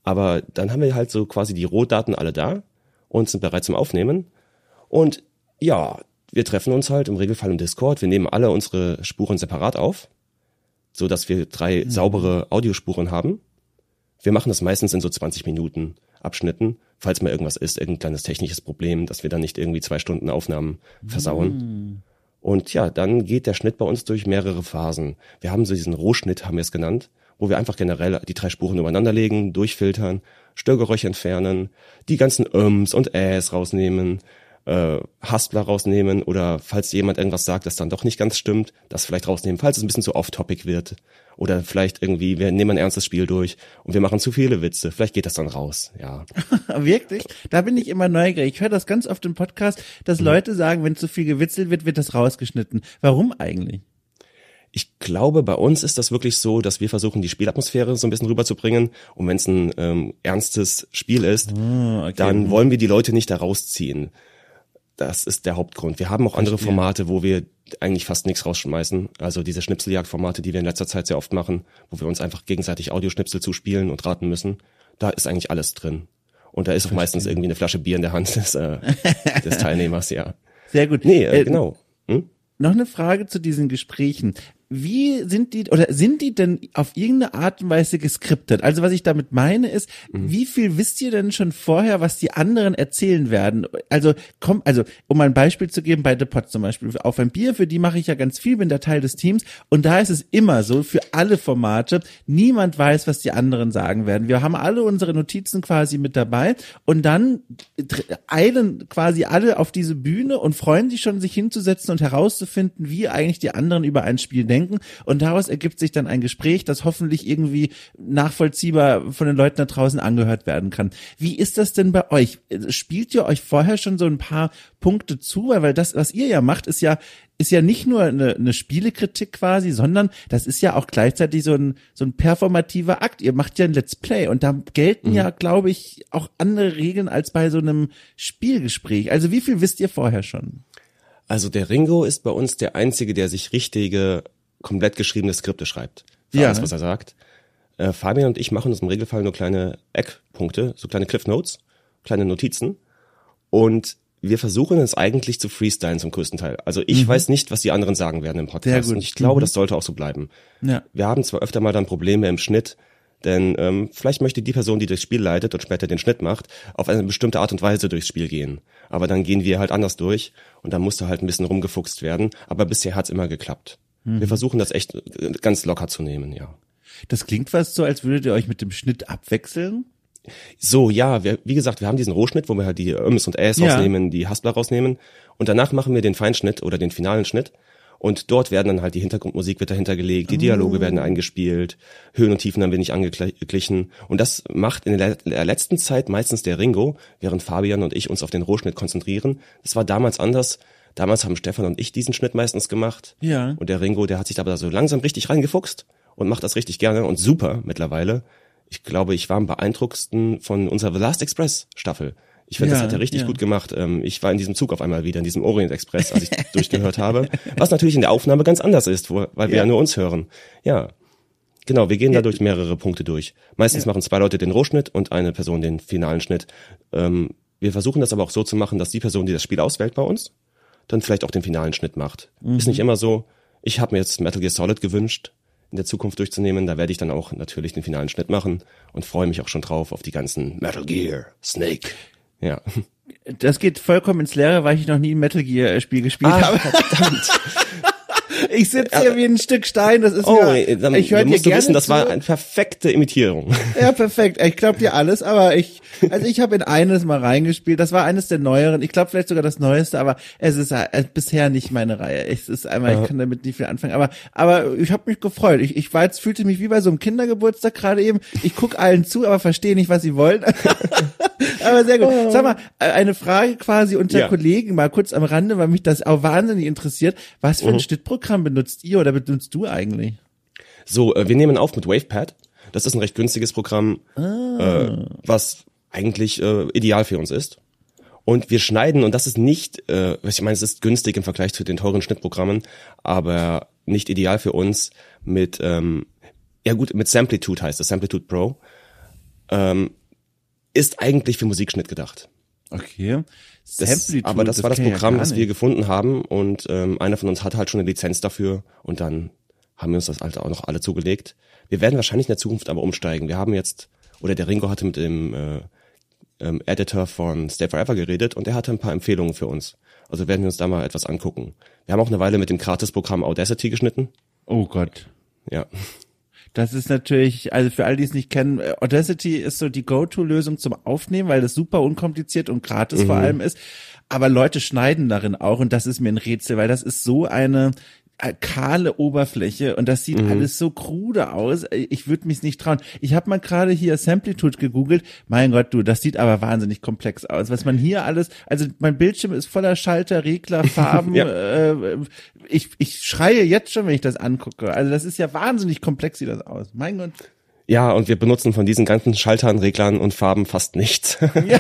Aber dann haben wir halt so quasi die Rohdaten alle da und sind bereit zum Aufnehmen. Und ja, wir treffen uns halt im Regelfall im Discord. Wir nehmen alle unsere Spuren separat auf, so dass wir drei mhm. saubere Audiospuren haben. Wir machen das meistens in so 20 Minuten Abschnitten, falls mal irgendwas ist, irgendein kleines technisches Problem, dass wir dann nicht irgendwie zwei Stunden Aufnahmen versauen. Mm. Und ja, dann geht der Schnitt bei uns durch mehrere Phasen. Wir haben so diesen Rohschnitt, haben wir es genannt, wo wir einfach generell die drei Spuren übereinander legen, durchfiltern, Störgeräusche entfernen, die ganzen Öms und Äs rausnehmen, äh, Haspler rausnehmen oder falls jemand irgendwas sagt, das dann doch nicht ganz stimmt, das vielleicht rausnehmen, falls es ein bisschen zu off-topic wird. Oder vielleicht irgendwie, wir nehmen ein ernstes Spiel durch und wir machen zu viele Witze. Vielleicht geht das dann raus, ja. Wirklich? Da bin ich immer neugierig. Ich höre das ganz oft im Podcast, dass mhm. Leute sagen, wenn zu viel gewitzelt wird, wird das rausgeschnitten. Warum eigentlich? Ich glaube, bei uns ist das wirklich so, dass wir versuchen, die Spielatmosphäre so ein bisschen rüberzubringen. Und wenn es ein ähm, ernstes Spiel ist, oh, okay. dann wollen wir die Leute nicht da rausziehen. Das ist der Hauptgrund. Wir haben auch andere Formate, wo wir eigentlich fast nichts rausschmeißen. Also diese Schnipseljagdformate, die wir in letzter Zeit sehr oft machen, wo wir uns einfach gegenseitig Audioschnipsel zuspielen und raten müssen. Da ist eigentlich alles drin. Und da ist auch meistens irgendwie eine Flasche Bier in der Hand des, äh, des Teilnehmers, ja. Sehr gut. Nee, äh, äh genau. Hm? Noch eine Frage zu diesen Gesprächen. Wie sind die oder sind die denn auf irgendeine Art und Weise geskriptet? Also was ich damit meine ist, mhm. wie viel wisst ihr denn schon vorher, was die anderen erzählen werden? Also komm, also um ein Beispiel zu geben, bei The Pot zum Beispiel, auf ein Bier, für die mache ich ja ganz viel, bin der Teil des Teams und da ist es immer so, für alle Formate, niemand weiß, was die anderen sagen werden. Wir haben alle unsere Notizen quasi mit dabei und dann eilen quasi alle auf diese Bühne und freuen sich schon, sich hinzusetzen und herauszufinden, wie eigentlich die anderen über ein Spiel denken denken und daraus ergibt sich dann ein Gespräch, das hoffentlich irgendwie nachvollziehbar von den Leuten da draußen angehört werden kann. Wie ist das denn bei euch? Spielt ihr euch vorher schon so ein paar Punkte zu? Weil das, was ihr ja macht, ist ja ist ja nicht nur eine, eine Spielekritik quasi, sondern das ist ja auch gleichzeitig so ein, so ein performativer Akt. Ihr macht ja ein Let's Play und da gelten mhm. ja, glaube ich, auch andere Regeln als bei so einem Spielgespräch. Also wie viel wisst ihr vorher schon? Also der Ringo ist bei uns der Einzige, der sich richtige komplett geschriebene Skripte schreibt. Für ja. alles, was er sagt. Äh, Fabian und ich machen uns im Regelfall nur kleine Eckpunkte, so kleine Cliff Notes, kleine Notizen. Und wir versuchen es eigentlich zu freestylen zum größten Teil. Also ich mhm. weiß nicht, was die anderen sagen werden im Podcast. Und ich glaube, mhm. das sollte auch so bleiben. Ja. Wir haben zwar öfter mal dann Probleme im Schnitt, denn ähm, vielleicht möchte die Person, die das Spiel leitet und später den Schnitt macht, auf eine bestimmte Art und Weise durchs Spiel gehen. Aber dann gehen wir halt anders durch und dann musste halt ein bisschen rumgefuchst werden. Aber bisher hat's immer geklappt. Mhm. Wir versuchen das echt äh, ganz locker zu nehmen, ja. Das klingt fast so, als würdet ihr euch mit dem Schnitt abwechseln. So, ja, wir, wie gesagt, wir haben diesen Rohschnitt, wo wir halt die Öms und Äs ja. rausnehmen, die Haspler rausnehmen. Und danach machen wir den Feinschnitt oder den finalen Schnitt. Und dort werden dann halt die Hintergrundmusik wird dahinter gelegt, die Dialoge oh. werden eingespielt, Höhen und Tiefen haben wir nicht angeglichen. Und das macht in der letzten Zeit meistens der Ringo, während Fabian und ich uns auf den Rohschnitt konzentrieren. Das war damals anders. Damals haben Stefan und ich diesen Schnitt meistens gemacht. Ja. Und der Ringo, der hat sich aber so langsam richtig reingefuchst und macht das richtig gerne und super mittlerweile. Ich glaube, ich war am beeindruckendsten von unserer The Last Express Staffel. Ich finde, ja, das hat er richtig ja. gut gemacht. Ähm, ich war in diesem Zug auf einmal wieder, in diesem Orient Express, als ich durchgehört habe. Was natürlich in der Aufnahme ganz anders ist, weil wir ja, ja nur uns hören. Ja. Genau, wir gehen da durch mehrere Punkte durch. Meistens machen zwei Leute den Rohschnitt und eine Person den finalen Schnitt. Ähm, wir versuchen das aber auch so zu machen, dass die Person, die das Spiel auswählt bei uns, dann vielleicht auch den finalen Schnitt macht. Mhm. Ist nicht immer so. Ich habe mir jetzt Metal Gear Solid gewünscht, in der Zukunft durchzunehmen. Da werde ich dann auch natürlich den finalen Schnitt machen und freue mich auch schon drauf auf die ganzen Metal Gear, Snake. Ja. Das geht vollkommen ins Leere, weil ich noch nie ein Metal Gear Spiel gespielt ah, habe. Verdammt. Ich sitze hier wie ein Stück Stein. Das ist oh, mir, dann, ich höre dir gerne wissen, das war eine perfekte Imitierung. Ja, perfekt. Ich glaube dir alles, aber ich, also ich habe in eines mal reingespielt. Das war eines der neueren. Ich glaube vielleicht sogar das neueste, aber es ist äh, bisher nicht meine Reihe. Es ist einmal, ich kann damit nicht viel anfangen. Aber, aber ich habe mich gefreut. Ich, ich war jetzt fühlte mich wie bei so einem Kindergeburtstag gerade eben. Ich guck allen zu, aber verstehe nicht, was sie wollen. aber sehr gut. Sag mal, äh, eine Frage quasi unter ja. Kollegen, mal kurz am Rande, weil mich das auch wahnsinnig interessiert. Was für ein mhm. Schnittprogramm benutzt ihr oder benutzt du eigentlich? So, äh, wir nehmen auf mit WavePad. Das ist ein recht günstiges Programm, ah. äh, was eigentlich äh, ideal für uns ist. Und wir schneiden, und das ist nicht, äh, ich meine, es ist günstig im Vergleich zu den teuren Schnittprogrammen, aber nicht ideal für uns mit, ähm, ja gut, mit Samplitude heißt das, Samplitude Pro, ähm, ist eigentlich für Musikschnitt gedacht. Okay. Das, aber das, das war das Programm, ja das wir gefunden haben und ähm, einer von uns hat halt schon eine Lizenz dafür und dann haben wir uns das halt auch noch alle zugelegt. Wir werden wahrscheinlich in der Zukunft aber umsteigen. Wir haben jetzt, oder der Ringo hatte mit dem äh, ähm, Editor von Stay Forever geredet und der hatte ein paar Empfehlungen für uns. Also werden wir uns da mal etwas angucken. Wir haben auch eine Weile mit dem Gratis-Programm Audacity geschnitten. Oh Gott. Ja. Das ist natürlich, also für alle, die es nicht kennen, äh, Audacity ist so die Go-To-Lösung zum Aufnehmen, weil das super unkompliziert und gratis mhm. vor allem ist. Aber Leute schneiden darin auch und das ist mir ein Rätsel, weil das ist so eine kahle Oberfläche und das sieht mhm. alles so krude aus. Ich würde mich nicht trauen. Ich habe mal gerade hier Samplitude gegoogelt. Mein Gott, du, das sieht aber wahnsinnig komplex aus. Was man hier alles, also mein Bildschirm ist voller Schalter, Regler, Farben. ja. äh, ich, ich schreie jetzt schon, wenn ich das angucke. Also das ist ja wahnsinnig komplex, sieht das aus. Mein Gott. Ja, und wir benutzen von diesen ganzen Schaltern, Reglern und Farben fast nichts. ja,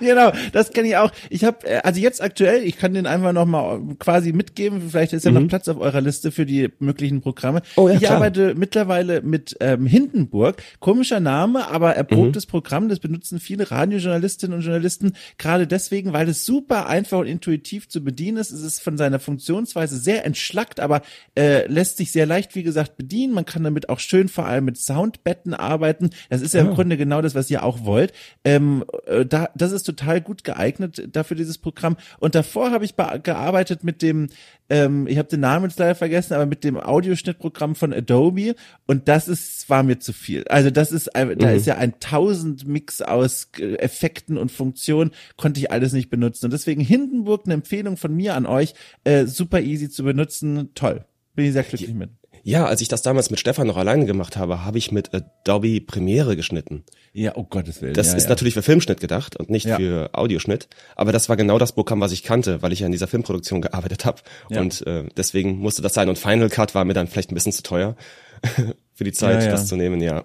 genau, das kenne ich auch. Ich habe also jetzt aktuell, ich kann den einfach noch mal quasi mitgeben, vielleicht ist ja mhm. noch Platz auf eurer Liste für die möglichen Programme. Oh, ja, ich klar. arbeite mittlerweile mit ähm, Hindenburg, komischer Name, aber erprobtes mhm. Programm, das benutzen viele Radiojournalistinnen und Journalisten gerade deswegen, weil es super einfach und intuitiv zu bedienen ist. Es ist von seiner Funktionsweise sehr entschlackt, aber äh, lässt sich sehr leicht, wie gesagt, bedienen. Man kann damit auch schön vor allem mit Soundbed Seiten arbeiten. Das ist ja im oh. Grunde genau das, was ihr auch wollt. Ähm, äh, da, das ist total gut geeignet dafür dieses Programm. Und davor habe ich gearbeitet mit dem, ähm, ich habe den Namen jetzt leider vergessen, aber mit dem Audioschnittprogramm von Adobe. Und das ist war mir zu viel. Also das ist, da mhm. ist ja ein tausend Mix aus äh, Effekten und Funktionen, konnte ich alles nicht benutzen. Und deswegen Hindenburg eine Empfehlung von mir an euch, äh, super easy zu benutzen, toll. Bin ich sehr glücklich mit. Ja, als ich das damals mit Stefan noch alleine gemacht habe, habe ich mit Adobe Premiere geschnitten. Ja, oh Gottes Willen. Das ja, ist ja. natürlich für Filmschnitt gedacht und nicht ja. für Audioschnitt. Aber das war genau das Programm, was ich kannte, weil ich ja in dieser Filmproduktion gearbeitet habe. Und äh, deswegen musste das sein. Und Final Cut war mir dann vielleicht ein bisschen zu teuer für die Zeit, das zu nehmen, ja.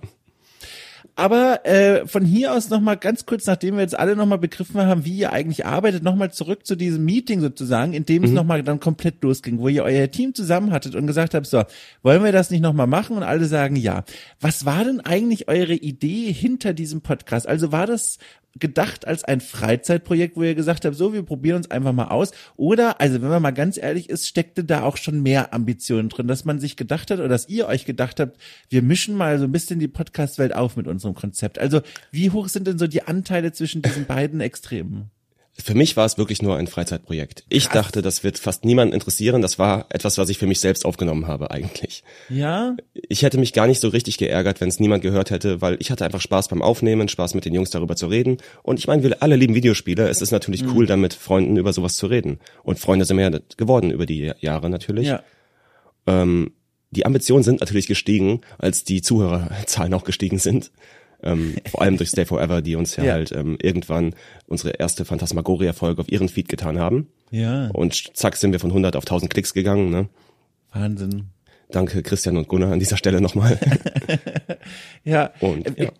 Aber äh, von hier aus nochmal ganz kurz, nachdem wir jetzt alle nochmal begriffen haben, wie ihr eigentlich arbeitet, nochmal zurück zu diesem Meeting sozusagen, in dem mhm. es nochmal dann komplett losging, wo ihr euer Team zusammen hattet und gesagt habt, so, wollen wir das nicht nochmal machen? Und alle sagen ja. Was war denn eigentlich eure Idee hinter diesem Podcast? Also war das gedacht als ein Freizeitprojekt, wo ihr gesagt habt, so, wir probieren uns einfach mal aus? Oder, also wenn man mal ganz ehrlich ist, steckte da auch schon mehr Ambitionen drin, dass man sich gedacht hat oder dass ihr euch gedacht habt, wir mischen mal so ein bisschen die Podcast-Welt auf mit unserem Konzept. Also wie hoch sind denn so die Anteile zwischen diesen beiden Extremen? Für mich war es wirklich nur ein Freizeitprojekt. Ich Krass. dachte, das wird fast niemanden interessieren. Das war etwas, was ich für mich selbst aufgenommen habe eigentlich. Ja. Ich hätte mich gar nicht so richtig geärgert, wenn es niemand gehört hätte, weil ich hatte einfach Spaß beim Aufnehmen, Spaß mit den Jungs darüber zu reden. Und ich meine, wir alle lieben Videospiele. Es ist natürlich mhm. cool, dann mit Freunden über sowas zu reden. Und Freunde sind ja geworden über die Jahre natürlich. Ja. Ähm, die Ambitionen sind natürlich gestiegen, als die Zuhörerzahlen auch gestiegen sind. Ähm, vor allem durch Stay Forever, die uns ja, ja. halt ähm, irgendwann unsere erste Phantasmagoria-Folge auf ihren Feed getan haben. Ja. Und zack sind wir von 100 auf 1000 Klicks gegangen. Ne? Wahnsinn. Danke Christian und Gunnar an dieser Stelle nochmal. ja. Und, äh, ja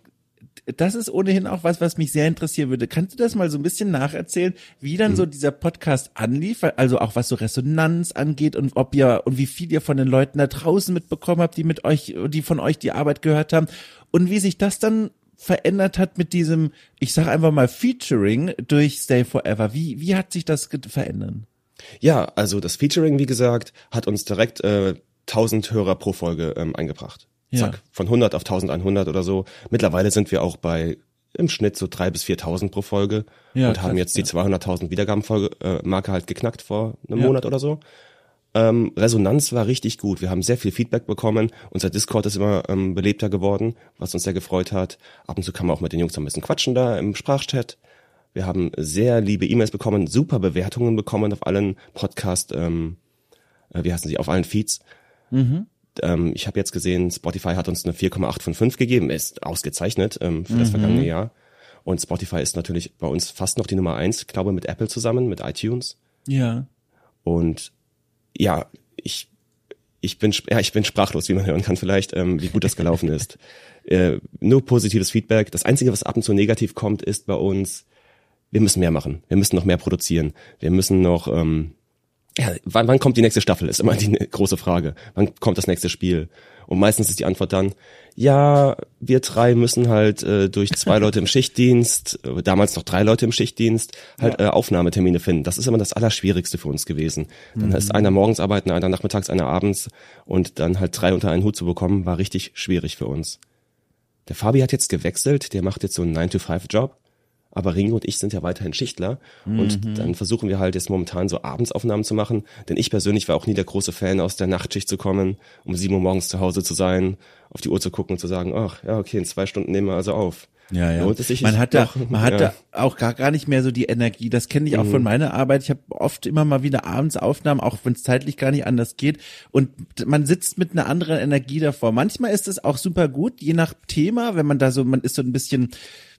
das ist ohnehin auch was, was mich sehr interessieren würde. Kannst du das mal so ein bisschen nacherzählen, wie dann mhm. so dieser Podcast anlief, also auch was so Resonanz angeht und ob ihr und wie viel ihr von den Leuten da draußen mitbekommen habt, die mit euch, die von euch die Arbeit gehört haben und wie sich das dann verändert hat mit diesem, ich sage einfach mal Featuring durch Stay Forever. Wie wie hat sich das verändert? Ja, also das Featuring, wie gesagt, hat uns direkt äh, 1000 Hörer pro Folge ähm, eingebracht. Zack, ja. von 100 auf 1100 oder so. Mittlerweile sind wir auch bei im Schnitt so drei bis 4.000 pro Folge ja, und krass, haben jetzt die ja. 200.000 Wiedergabenfolge äh, Marke halt geknackt vor einem. Monat oder so. Ähm, Resonanz war richtig gut. Wir haben sehr viel Feedback bekommen. Unser Discord ist immer ähm, belebter geworden, was uns sehr gefreut hat. Ab und zu kann man auch mit den Jungs ein bisschen quatschen da im Sprachchat. Wir haben sehr liebe E-Mails bekommen, super Bewertungen bekommen auf allen Podcast, ähm, äh, wie heißen sie, auf allen Feeds. Mhm ähm, ich habe jetzt gesehen, Spotify hat uns eine 4,8 von 5 gegeben, ist ausgezeichnet ähm, für mhm. das vergangene Jahr. Und Spotify ist natürlich bei uns fast noch die Nummer eins, glaube mit Apple zusammen, mit iTunes. Ja. Und ja, ich ich bin ja ich bin sprachlos, wie man hören kann vielleicht, ähm, wie gut das gelaufen ist. Äh, nur positives Feedback. Das einzige, was ab und zu negativ kommt, ist bei uns, wir müssen mehr machen. Wir müssen noch mehr produzieren. Wir müssen noch ähm, ja, wann, wann kommt die nächste Staffel, ist immer die ne, große Frage. Wann kommt das nächste Spiel? Und meistens ist die Antwort dann, ja, wir drei müssen halt äh, durch zwei Leute im Schichtdienst, äh, damals noch drei Leute im Schichtdienst, halt ja. äh, Aufnahmetermine finden. Das ist immer das Allerschwierigste für uns gewesen. Dann mhm. ist einer morgens arbeiten, einer nachmittags, einer abends und dann halt drei unter einen Hut zu bekommen, war richtig schwierig für uns. Der Fabi hat jetzt gewechselt, der macht jetzt so einen 9-to-5-Job aber Ringo und ich sind ja weiterhin Schichtler mhm. und dann versuchen wir halt jetzt momentan so Abendsaufnahmen zu machen, denn ich persönlich war auch nie der große Fan, aus der Nachtschicht zu kommen, um sieben Uhr morgens zu Hause zu sein, auf die Uhr zu gucken und zu sagen, ach ja, okay, in zwei Stunden nehmen wir also auf. Ja, ja. Lohnt es sich man hat da, man hat ja. da auch gar, gar nicht mehr so die Energie. Das kenne ich auch mhm. von meiner Arbeit. Ich habe oft immer mal wieder abends Aufnahmen, auch wenn es zeitlich gar nicht anders geht. Und man sitzt mit einer anderen Energie davor. Manchmal ist es auch super gut, je nach Thema, wenn man da so, man ist so ein bisschen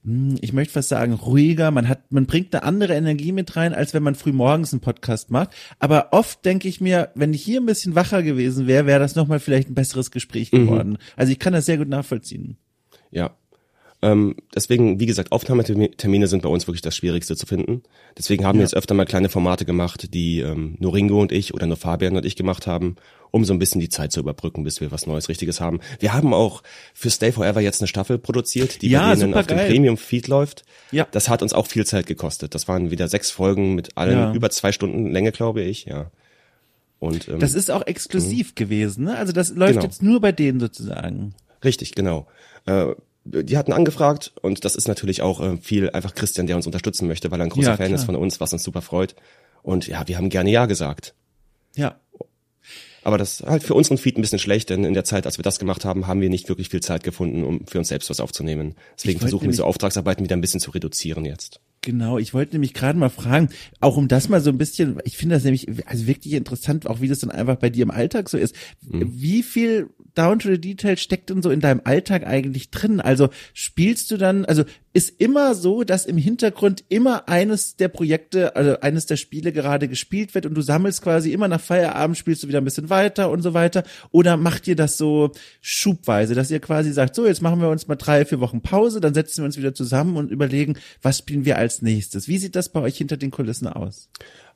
hm, ich möchte fast sagen, ruhiger. Man hat, man bringt eine andere Energie mit rein, als wenn man früh morgens einen Podcast macht. Aber oft denke ich mir, wenn ich hier ein bisschen wacher gewesen wäre, wäre das nochmal vielleicht ein besseres Gespräch mhm. geworden. Mhm. Also ich kann das sehr gut nachvollziehen. Ja. Ähm, deswegen, wie gesagt, Aufnahmetermine sind bei uns wirklich das Schwierigste zu finden. Deswegen haben ja. wir jetzt öfter mal kleine Formate gemacht, die ähm, nur Ringo und ich oder nur Fabian und ich gemacht haben, um so ein bisschen die Zeit zu überbrücken, bis wir was Neues, Richtiges haben. Wir haben auch für Stay Forever jetzt eine Staffel produziert, die ja, bei denen auf dem Premium-Feed läuft. Ja. Das hat uns auch viel Zeit gekostet. Das waren wieder sechs Folgen mit allen ja. über zwei Stunden Länge, glaube ich, ja. Und, ähm, das ist auch exklusiv mh. gewesen, ne? Also das läuft genau. jetzt nur bei denen sozusagen. Richtig, genau. Äh, die hatten angefragt und das ist natürlich auch äh, viel einfach Christian, der uns unterstützen möchte, weil er ein großer ja, Fan klar. ist von uns, was uns super freut. Und ja, wir haben gerne Ja gesagt. Ja. Aber das ist halt für unseren Feed ein bisschen schlecht, denn in der Zeit, als wir das gemacht haben, haben wir nicht wirklich viel Zeit gefunden, um für uns selbst was aufzunehmen. Deswegen versuchen wir so Auftragsarbeiten wieder ein bisschen zu reduzieren jetzt. Genau, ich wollte nämlich gerade mal fragen, auch um das mal so ein bisschen, ich finde das nämlich also wirklich interessant, auch wie das dann einfach bei dir im Alltag so ist. Mhm. Wie viel Down to the Detail steckt denn so in deinem Alltag eigentlich drin? Also spielst du dann, also ist immer so, dass im Hintergrund immer eines der Projekte, also eines der Spiele gerade gespielt wird und du sammelst quasi immer nach Feierabend spielst du wieder ein bisschen weiter und so weiter? Oder macht ihr das so schubweise, dass ihr quasi sagt, so jetzt machen wir uns mal drei, vier Wochen Pause, dann setzen wir uns wieder zusammen und überlegen, was spielen wir als nächstes? Wie sieht das bei euch hinter den Kulissen aus?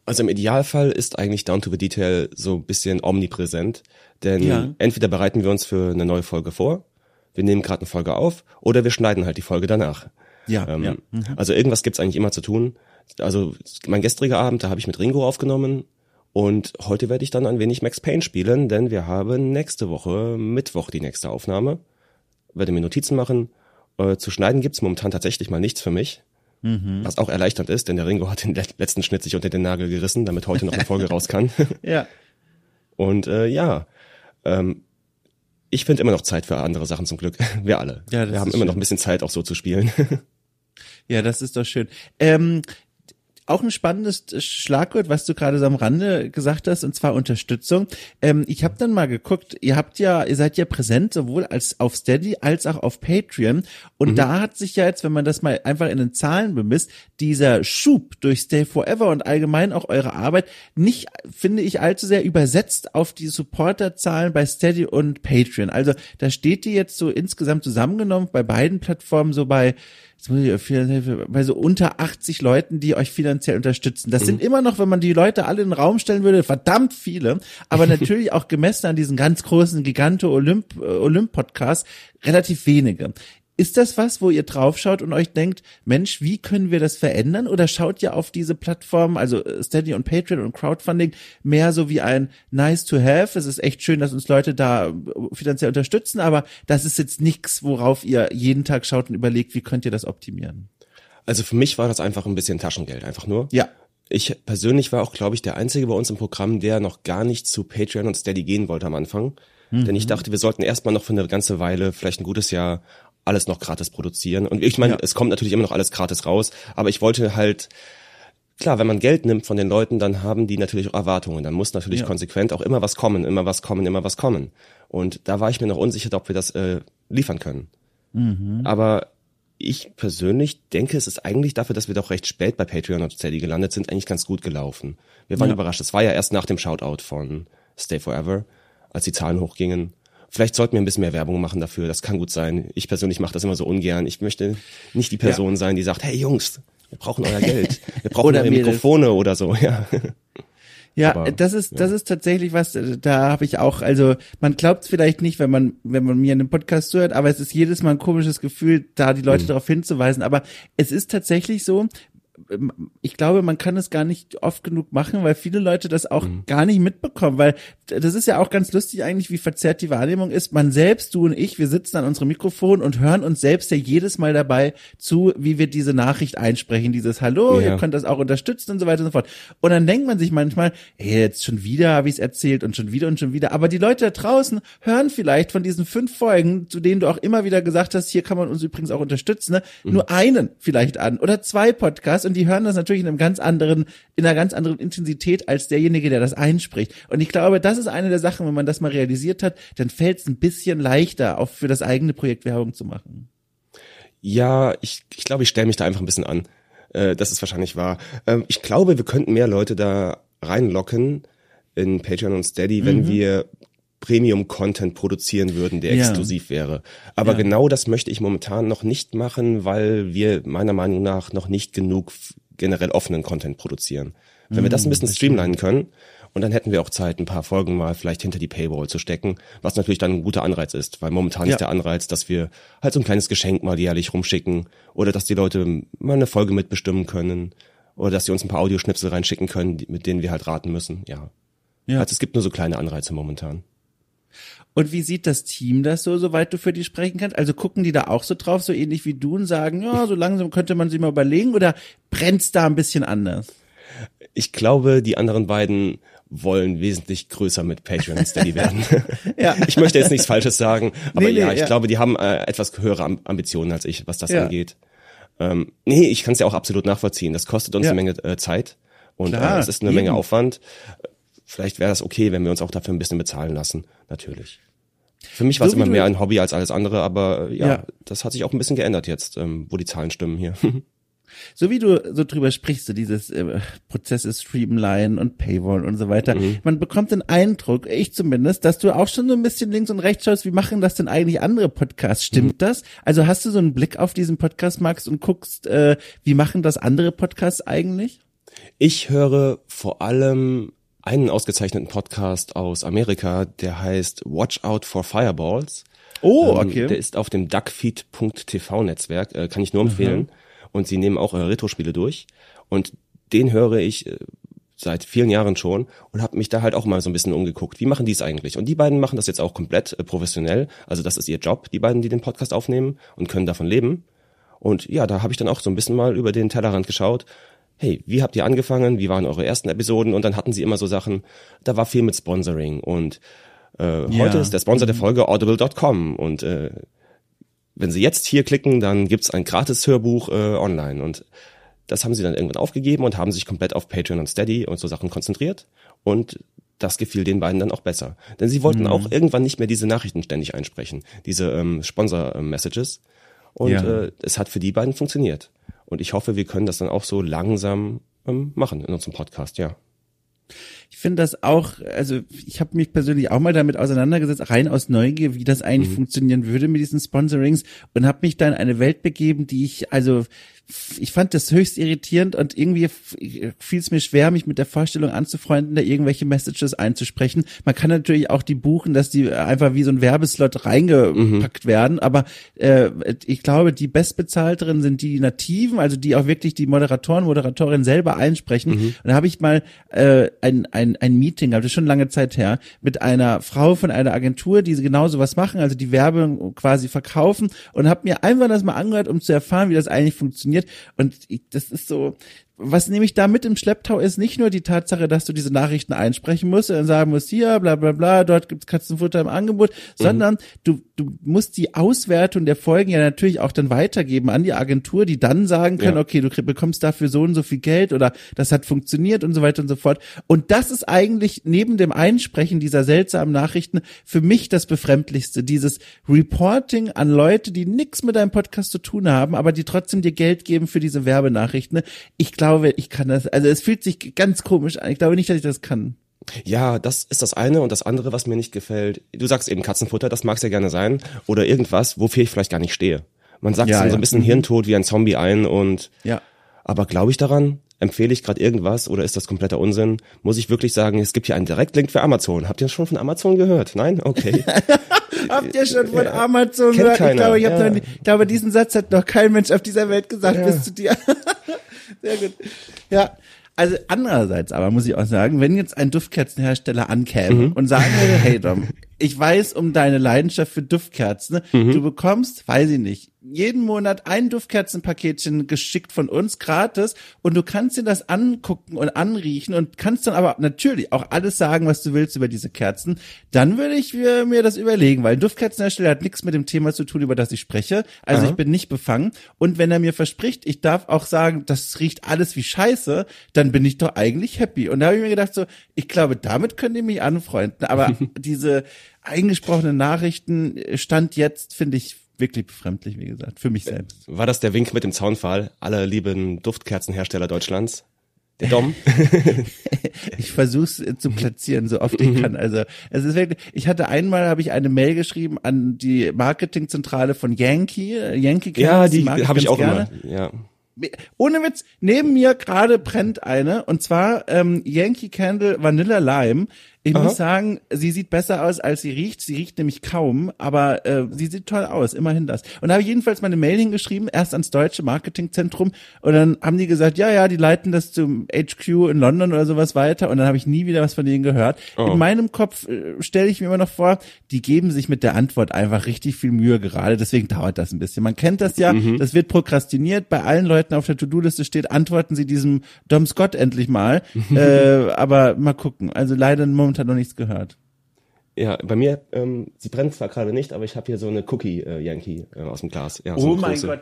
Also im Idealfall ist eigentlich Down to the Detail so ein bisschen omnipräsent, denn ja. entweder bereiten wir uns für eine neue Folge vor, wir nehmen gerade eine Folge auf, oder wir schneiden halt die Folge danach. Ja, ähm, ja. Mhm. Also irgendwas gibt's eigentlich immer zu tun. Also mein gestriger Abend, da habe ich mit Ringo aufgenommen und heute werde ich dann ein wenig Max Payne spielen, denn wir haben nächste Woche Mittwoch die nächste Aufnahme. Werde mir Notizen machen. Äh, zu schneiden gibt's momentan tatsächlich mal nichts für mich. Mhm. Was auch erleichternd ist, denn der Ringo hat den letzten Schnitt sich unter den Nagel gerissen, damit heute noch eine Folge raus kann. ja. Und äh, ja, ähm, ich finde immer noch Zeit für andere Sachen zum Glück. Wir alle. Ja, Wir haben immer schön. noch ein bisschen Zeit, auch so zu spielen. ja, das ist doch schön. Ähm, auch ein spannendes Schlagwort, was du gerade so am Rande gesagt hast, und zwar Unterstützung. Ähm, ich habe dann mal geguckt, ihr habt ja, ihr seid ja präsent sowohl als auf Steady als auch auf Patreon. Und mhm. da hat sich ja jetzt, wenn man das mal einfach in den Zahlen bemisst, dieser Schub durch Stay Forever und allgemein auch eure Arbeit nicht, finde ich, allzu sehr übersetzt auf die Supporterzahlen bei Steady und Patreon. Also da steht die jetzt so insgesamt zusammengenommen bei beiden Plattformen so bei jetzt muss ich bei so unter 80 Leuten, die euch finanziell unterstützen. Das mhm. sind immer noch, wenn man die Leute alle in den Raum stellen würde, verdammt viele, aber natürlich auch gemessen an diesen ganz großen Gigante Olymp, äh, Olymp Podcast relativ wenige. Ist das was, wo ihr draufschaut und euch denkt, Mensch, wie können wir das verändern? Oder schaut ihr auf diese Plattformen, also äh, Steady und Patreon und Crowdfunding, mehr so wie ein nice to have? Es ist echt schön, dass uns Leute da äh, finanziell unterstützen, aber das ist jetzt nichts, worauf ihr jeden Tag schaut und überlegt, wie könnt ihr das optimieren? Also für mich war das einfach ein bisschen Taschengeld, einfach nur. Ja. Ich persönlich war auch, glaube ich, der Einzige bei uns im Programm, der noch gar nicht zu Patreon und Steady gehen wollte am Anfang. Mhm. Denn ich dachte, wir sollten erstmal noch für eine ganze Weile, vielleicht ein gutes Jahr, alles noch gratis produzieren. Und ich meine, ja. es kommt natürlich immer noch alles gratis raus, aber ich wollte halt, klar, wenn man Geld nimmt von den Leuten, dann haben die natürlich auch Erwartungen. Dann muss natürlich ja. konsequent auch immer was kommen, immer was kommen, immer was kommen. Und da war ich mir noch unsicher, ob wir das äh, liefern können. Mhm. Aber ich persönlich denke, es ist eigentlich dafür, dass wir doch recht spät bei Patreon und Steady gelandet sind, eigentlich ganz gut gelaufen. Wir waren ja. überrascht. Es war ja erst nach dem Shoutout von Stay Forever, als die Zahlen hochgingen. Vielleicht sollten wir ein bisschen mehr Werbung machen dafür. Das kann gut sein. Ich persönlich mache das immer so ungern. Ich möchte nicht die Person ja. sein, die sagt, hey Jungs, wir brauchen euer Geld. Wir brauchen eure Mikrofone oder so, ja. Ja, Aber, das ist ja. das ist tatsächlich was. Da habe ich auch, also man glaubt es vielleicht nicht, wenn man wenn man mir in einem Podcast zuhört, aber es ist jedes Mal ein komisches Gefühl, da die Leute mhm. darauf hinzuweisen. Aber es ist tatsächlich so, ich glaube, man kann es gar nicht oft genug machen, weil viele Leute das auch mhm. gar nicht mitbekommen, weil das ist ja auch ganz lustig eigentlich, wie verzerrt die Wahrnehmung ist. Man selbst, du und ich, wir sitzen an unserem Mikrofon und hören uns selbst ja jedes Mal dabei zu, wie wir diese Nachricht einsprechen, dieses Hallo, ja. ihr könnt das auch unterstützen und so weiter und so fort. Und dann denkt man sich manchmal, hey, jetzt schon wieder habe ich es erzählt und schon wieder und schon wieder. Aber die Leute da draußen hören vielleicht von diesen fünf Folgen, zu denen du auch immer wieder gesagt hast, hier kann man uns übrigens auch unterstützen, ne? Mhm. nur einen vielleicht an oder zwei Podcasts und die hören das natürlich in einem ganz anderen, in einer ganz anderen Intensität als derjenige, der das einspricht. Und ich glaube, das ist eine der Sachen, wenn man das mal realisiert hat, dann fällt es ein bisschen leichter, auch für das eigene Projekt Werbung zu machen. Ja, ich, ich glaube, ich stelle mich da einfach ein bisschen an. Äh, das ist wahrscheinlich wahr. Ähm, ich glaube, wir könnten mehr Leute da reinlocken in Patreon und Steady, wenn mhm. wir Premium-Content produzieren würden, der Ja. exklusiv wäre. Aber Ja. genau das möchte ich momentan noch nicht machen, weil wir meiner Meinung nach noch nicht genug generell offenen Content produzieren. Wenn wir das Mm, ein bisschen streamlinen können, und dann hätten wir auch Zeit, ein paar Folgen mal vielleicht hinter die Paywall zu stecken, was natürlich dann ein guter Anreiz ist, weil momentan Ja. ist der Anreiz, dass wir halt so ein kleines Geschenk mal jährlich rumschicken oder dass die Leute mal eine Folge mitbestimmen können oder dass sie uns ein paar Audioschnipsel reinschicken können, mit denen wir halt raten müssen, ja. Ja. Also es gibt nur so kleine Anreize momentan. Und wie sieht das Team das so, soweit du für die sprechen kannst? Also gucken die da auch so drauf, so ähnlich wie du und sagen, ja, so langsam könnte man sich mal überlegen oder brennt's da ein bisschen anders? Ich glaube, die anderen beiden wollen wesentlich größer mit Patreon und Steady werden. Ja. Ich möchte jetzt nichts Falsches sagen, aber Nee, nee, ja, ich ja. glaube, die haben äh, etwas höhere Am Ambitionen als ich, was das Ja. angeht. Ähm, nee, ich kann es ja auch absolut nachvollziehen. Das kostet uns eine Menge äh, Zeit und Klar, äh, es ist eine Menge eben. Aufwand. Vielleicht wäre das okay, wenn wir uns auch dafür ein bisschen bezahlen lassen, natürlich. Für mich war es So immer mehr ein Hobby als alles andere, aber ja, Ja. das hat sich auch ein bisschen geändert jetzt, ähm, wo die Zahlen stimmen hier. So wie du so drüber sprichst, so dieses äh, Prozesse Streamline und Paywall und so weiter, Mhm. man bekommt den Eindruck, ich zumindest, dass du auch schon so ein bisschen links und rechts schaust, wie machen das denn eigentlich andere Podcasts? Stimmt Mhm. das? Also hast du so einen Blick auf diesen Podcast, Max, und guckst, äh, wie machen das andere Podcasts eigentlich? Ich höre vor allem einen ausgezeichneten Podcast aus Amerika, der heißt Watch Out for Fireballs. Oh, Ähm, okay. Der ist auf dem duckfeed.tv Netzwerk, äh, kann ich nur empfehlen. Und sie nehmen auch äh, Retro-Spiele durch. Und den höre ich äh, seit vielen Jahren schon und habe mich da halt auch mal so ein bisschen umgeguckt. Wie machen die es eigentlich? Und die beiden machen das jetzt auch komplett äh, professionell. Also das ist ihr Job, die beiden, die den Podcast aufnehmen und können davon leben. Und ja, da habe ich dann auch so ein bisschen mal über den Tellerrand geschaut. Hey, wie habt ihr angefangen? Wie waren eure ersten Episoden? Und dann hatten sie immer so Sachen, da war viel mit Sponsoring. Und äh, heute ist der Sponsor der Folge audible.com. Und äh, wenn Sie jetzt hier klicken, dann gibt's ein gratis Hörbuch äh, online. Und das haben sie dann irgendwann aufgegeben und haben sich komplett auf Patreon und Steady und so Sachen konzentriert. Und das gefiel den beiden dann auch besser. Denn sie wollten auch irgendwann nicht mehr diese Nachrichten ständig einsprechen, diese ähm, Sponsor-Messages. Und Ja. äh, es hat für die beiden funktioniert. Und ich hoffe, wir können das dann auch so langsam ähm, machen in unserem Podcast, ja. Ich finde das auch, also ich habe mich persönlich auch mal damit auseinandergesetzt, rein aus Neugier, wie das eigentlich funktionieren würde mit diesen Sponsorings und habe mich da in eine Welt begeben, die ich, also ich fand das höchst irritierend und irgendwie fiel es mir schwer, mich mit der Vorstellung anzufreunden, da irgendwelche Messages einzusprechen. Man kann natürlich auch die buchen, dass die einfach wie so ein Werbeslot reingepackt werden, aber äh, ich glaube, die bestbezahlteren sind die Nativen, also die auch wirklich die Moderatoren, Moderatorin selber einsprechen. Und da habe ich mal äh, ein, ein, ein Meeting, gehabt, das ist schon lange Zeit her, mit einer Frau von einer Agentur, die genau sowas machen, also die Werbung quasi verkaufen und habe mir einfach das mal angehört, um zu erfahren, wie das eigentlich funktioniert. Und ich, das ist so, was nämlich da mit im Schlepptau ist, nicht nur die Tatsache, dass du diese Nachrichten einsprechen musst und sagen musst, hier, bla bla bla, dort gibt's Katzenfutter im Angebot, sondern du, du musst die Auswertung der Folgen ja natürlich auch dann weitergeben an die Agentur, die dann sagen können, Ja. okay, du bekommst dafür so und so viel Geld oder das hat funktioniert und so weiter und so fort. Und das ist eigentlich neben dem Einsprechen dieser seltsamen Nachrichten für mich das Befremdlichste, dieses Reporting an Leute, die nichts mit deinem Podcast zu tun haben, aber die trotzdem dir Geld geben für diese Werbenachrichten. Ich glaube, ich kann das, also es fühlt sich ganz komisch an. Ich glaube nicht, dass ich das kann. Ja, das ist das eine und das andere, was mir nicht gefällt. Du sagst eben Katzenfutter, das mag ja gerne sein. Oder irgendwas, wofür ich vielleicht gar nicht stehe. Man sagt Ja, dann so ja. ein bisschen Hirntod wie ein Zombie ein und Ja. aber glaube ich daran? Empfehle ich gerade irgendwas oder ist das kompletter Unsinn? Muss ich wirklich sagen, es gibt hier einen Direktlink für Amazon. Habt ihr schon von Amazon gehört? Nein? Okay. Habt ihr schon von Amazon Kennt gehört? Ich keiner, glaube, ich, ja. noch ich glaube, diesen Satz hat noch kein Mensch auf dieser Welt gesagt bis zu dir. Sehr gut. Ja. Also andererseits aber muss ich auch sagen, wenn jetzt ein Duftkerzenhersteller ankäme und sagen würde, hey Dom, ich weiß um deine Leidenschaft für Duftkerzen, du bekommst, weiß ich nicht, jeden Monat ein Duftkerzenpaketchen geschickt von uns gratis und du kannst dir das angucken und anriechen und kannst dann aber natürlich auch alles sagen, was du willst über diese Kerzen, dann würde ich mir, das überlegen, weil ein Duftkerzenhersteller hat nichts mit dem Thema zu tun, über das ich spreche. Also ich bin nicht befangen. Und wenn er mir verspricht, ich darf auch sagen, das riecht alles wie Scheiße, dann bin ich doch eigentlich happy. Und da habe ich mir gedacht, so, ich glaube, damit könnt ihr mich anfreunden. Aber diese eingesprochenen Nachrichten äh, stand jetzt, finde ich, wirklich befremdlich, wie gesagt, für mich selbst. War das der Wink mit dem Zaunfall aller lieben Duftkerzenhersteller Deutschlands? Der Dom. ich versuche es zu platzieren, so oft ich kann. Also es ist wirklich, ich hatte einmal, habe ich eine Mail geschrieben an die Marketingzentrale von Yankee. Yankee ja, die habe ich auch gerne. immer. Ja. Ohne Witz, neben mir gerade brennt eine und zwar ähm, Yankee Candle Vanilla Lime. Ich Aha. muss sagen, sie sieht besser aus, als sie riecht. Sie riecht nämlich kaum, aber äh, sie sieht toll aus, immerhin das. Und da habe ich jedenfalls meine Mail hingeschrieben, erst ans deutsche Marketingzentrum und dann haben die gesagt, ja, ja, die leiten das zum HQ in London oder sowas weiter und dann habe ich nie wieder was von denen gehört. Oh. In meinem Kopf äh, stelle ich mir immer noch vor, die geben sich mit der Antwort einfach richtig viel Mühe gerade, deswegen dauert das ein bisschen. Man kennt das ja, mhm. das wird prokrastiniert, bei allen Leuten auf der To-Do-Liste steht, antworten sie diesem Dom Scott endlich mal, äh, aber mal gucken. Also leider momentan momentan noch nichts gehört. Ja, bei mir, ähm, sie brennt zwar gerade nicht, aber ich habe hier so eine Cookie äh, Yankee äh, aus dem Glas. Ja, so oh mein Gott.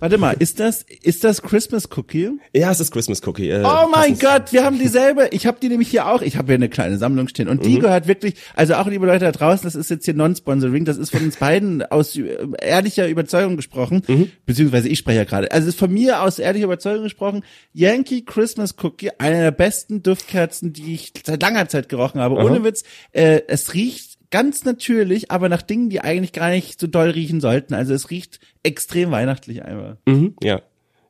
Warte mal, ist das ist das Christmas Cookie? Ja, es ist Christmas Cookie. Äh, oh mein Gott, wir haben dieselbe. Ich habe die nämlich hier auch. Ich habe hier eine kleine Sammlung stehen und die mhm. gehört wirklich. Also auch liebe Leute da draußen, das ist jetzt hier Non-Sponsoring. Das ist von uns beiden aus äh, ehrlicher Überzeugung gesprochen, mhm. beziehungsweise ich spreche ja gerade. Also es ist von mir aus ehrlicher Überzeugung gesprochen. Yankee Christmas Cookie, eine der besten Duftkerzen, die ich seit langer Zeit gerochen habe. Aha. Ohne Witz, äh, es riecht ganz natürlich, aber nach Dingen, die eigentlich gar nicht so doll riechen sollten. Also es riecht extrem weihnachtlich einfach. Mhm, ja.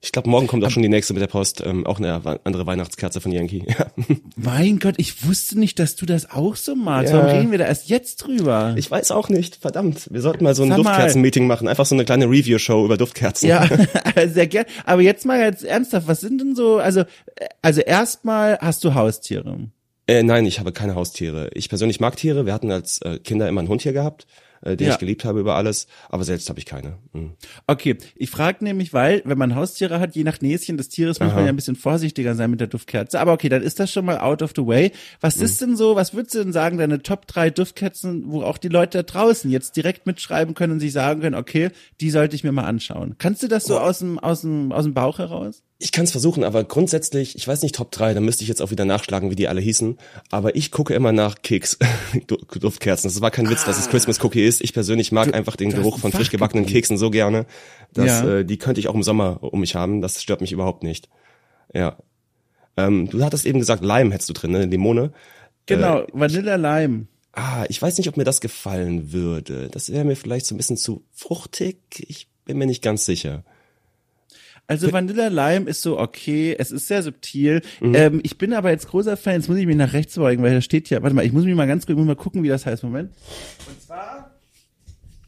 Ich glaube, morgen kommt auch schon die nächste mit der Post, ähm, auch eine andere Weihnachtskerze von Yankee. Ja. Mein Gott, ich wusste nicht, dass du das auch so magst. Ja. Warum reden wir da erst jetzt drüber? Ich weiß auch nicht, verdammt. Wir sollten mal so ein Duftkerzen-Meeting machen, einfach so eine kleine Review-Show über Duftkerzen. Ja, sehr gern. Aber jetzt mal jetzt ernsthaft, was sind denn so, also, also erstmal hast du Haustiere. Äh, nein, ich habe keine Haustiere. Ich persönlich mag Tiere. Wir hatten als äh, Kinder immer einen Hund hier gehabt, äh, den ja. ich geliebt habe über alles, aber selbst habe ich keine. Mhm. Okay, ich frage nämlich, weil, wenn man Haustiere hat, je nach Näschen des Tieres muss Aha. man ja ein bisschen vorsichtiger sein mit der Duftkerze. Aber okay, dann ist das schon mal out of the way. Was mhm. ist denn so, was würdest du denn sagen, deine Top 3 Duftkerzen, wo auch die Leute da draußen jetzt direkt mitschreiben können und sich sagen können, okay, die sollte ich mir mal anschauen. Kannst du das so oh. aus dem, aus dem, aus dem Bauch heraus? Ich kann es versuchen, aber grundsätzlich, ich weiß nicht Top 3, da müsste ich jetzt auch wieder nachschlagen, wie die alle hießen, aber ich gucke immer nach Keks, Duftkerzen. Das war kein Witz, ah. dass es ah. Christmas Cookie ist. Ich persönlich mag du, einfach den Geruch von frisch gebackenen Keksen so gerne, dass ja. äh, die könnte ich auch im Sommer um mich haben. Das stört mich überhaupt nicht. Ja. Ähm, du hattest eben gesagt, Lime hättest du drin, ne? Limone. Genau, äh, Vanilla Lime. Ah, ich weiß nicht, ob mir das gefallen würde. Das wäre mir vielleicht so ein bisschen zu fruchtig. Ich bin mir nicht ganz sicher. Also Vanilla Lime ist so okay, es ist sehr subtil. Mhm. Ähm, ich bin aber jetzt großer Fan, jetzt muss ich mich nach rechts beugen, weil da steht ja, warte mal, ich muss mich mal ganz kurz mal gucken, wie das heißt. Moment. Und zwar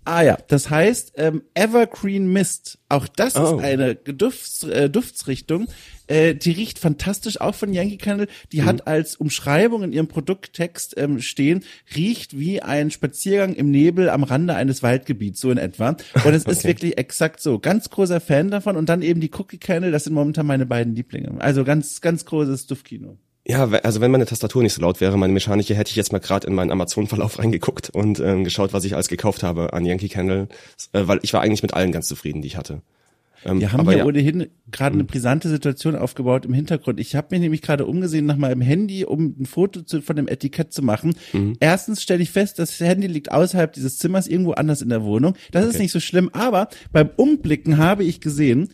Ah ja, das heißt ähm, Evergreen Mist. Auch das oh. ist eine Dufts, äh, Duftsrichtung. Äh, die riecht fantastisch, auch von Yankee Candle. Die mhm. hat als Umschreibung in ihrem Produkttext ähm, stehen, riecht wie ein Spaziergang im Nebel am Rande eines Waldgebiets, so in etwa. Und es okay. ist wirklich exakt so. Ganz großer Fan davon. Und dann eben die Cookie Candle, das sind momentan meine beiden Lieblinge. Also ganz, ganz großes Duftkino. Ja, also wenn meine Tastatur nicht so laut wäre, meine mechanische, hätte ich jetzt mal gerade in meinen Amazon-Verlauf reingeguckt und ähm, geschaut, was ich alles gekauft habe an Yankee Candle, äh, weil ich war eigentlich mit allen ganz zufrieden, die ich hatte. Ähm, Wir haben ja. ohnehin gerade eine mhm. brisante Situation aufgebaut im Hintergrund. Ich habe mir nämlich gerade umgesehen nach meinem Handy, um ein Foto zu, von dem Etikett zu machen. Mhm. Erstens stelle ich fest, das Handy liegt außerhalb dieses Zimmers irgendwo anders in der Wohnung. Das okay. ist nicht so schlimm, aber beim Umblicken habe ich gesehen,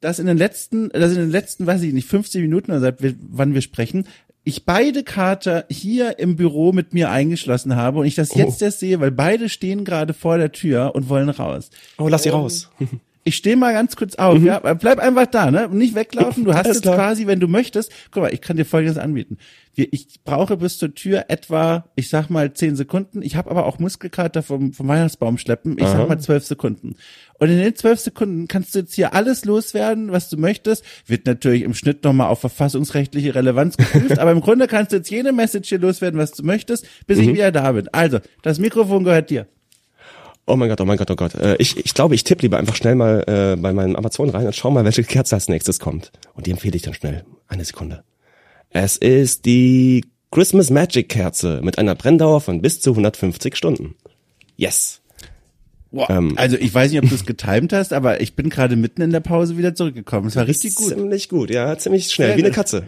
dass in den letzten, dass in den letzten, weiß ich nicht, 50 Minuten oder seit wann wir sprechen, ich beide Kater hier im Büro mit mir eingeschlossen habe und ich das jetzt oh. erst sehe, weil beide stehen gerade vor der Tür und wollen raus. Oh, lass sie raus. ich stehe mal ganz kurz auf, mhm. ja, bleib einfach da, ne, nicht weglaufen. Du hast jetzt klar. quasi, wenn du möchtest, guck mal, ich kann dir Folgendes anbieten. Ich brauche bis zur Tür etwa, ich sag mal zehn Sekunden. Ich habe aber auch Muskelkater vom, vom Weihnachtsbaum schleppen. Ich Aha. sag mal zwölf Sekunden. Und in den zwölf Sekunden kannst du jetzt hier alles loswerden, was du möchtest. Wird natürlich im Schnitt nochmal auf verfassungsrechtliche Relevanz geprüft, aber im Grunde kannst du jetzt jede Message hier loswerden, was du möchtest, bis mhm. ich wieder da bin. Also, das Mikrofon gehört dir. Oh mein Gott, oh mein Gott, oh Gott. Äh, ich, ich glaube, ich tippe lieber einfach schnell mal äh, bei meinem Amazon rein und schau mal, welche Kerze als nächstes kommt. Und die empfehle ich dann schnell. Eine Sekunde. Es ist die Christmas Magic Kerze mit einer Brenndauer von bis zu 150 Stunden. Yes. Boah, ähm, also ich weiß nicht, ob du es getimt hast, aber ich bin gerade mitten in der Pause wieder zurückgekommen. Es war richtig gut. Ziemlich gut, ja, ziemlich schnell, sehr wie eine Katze.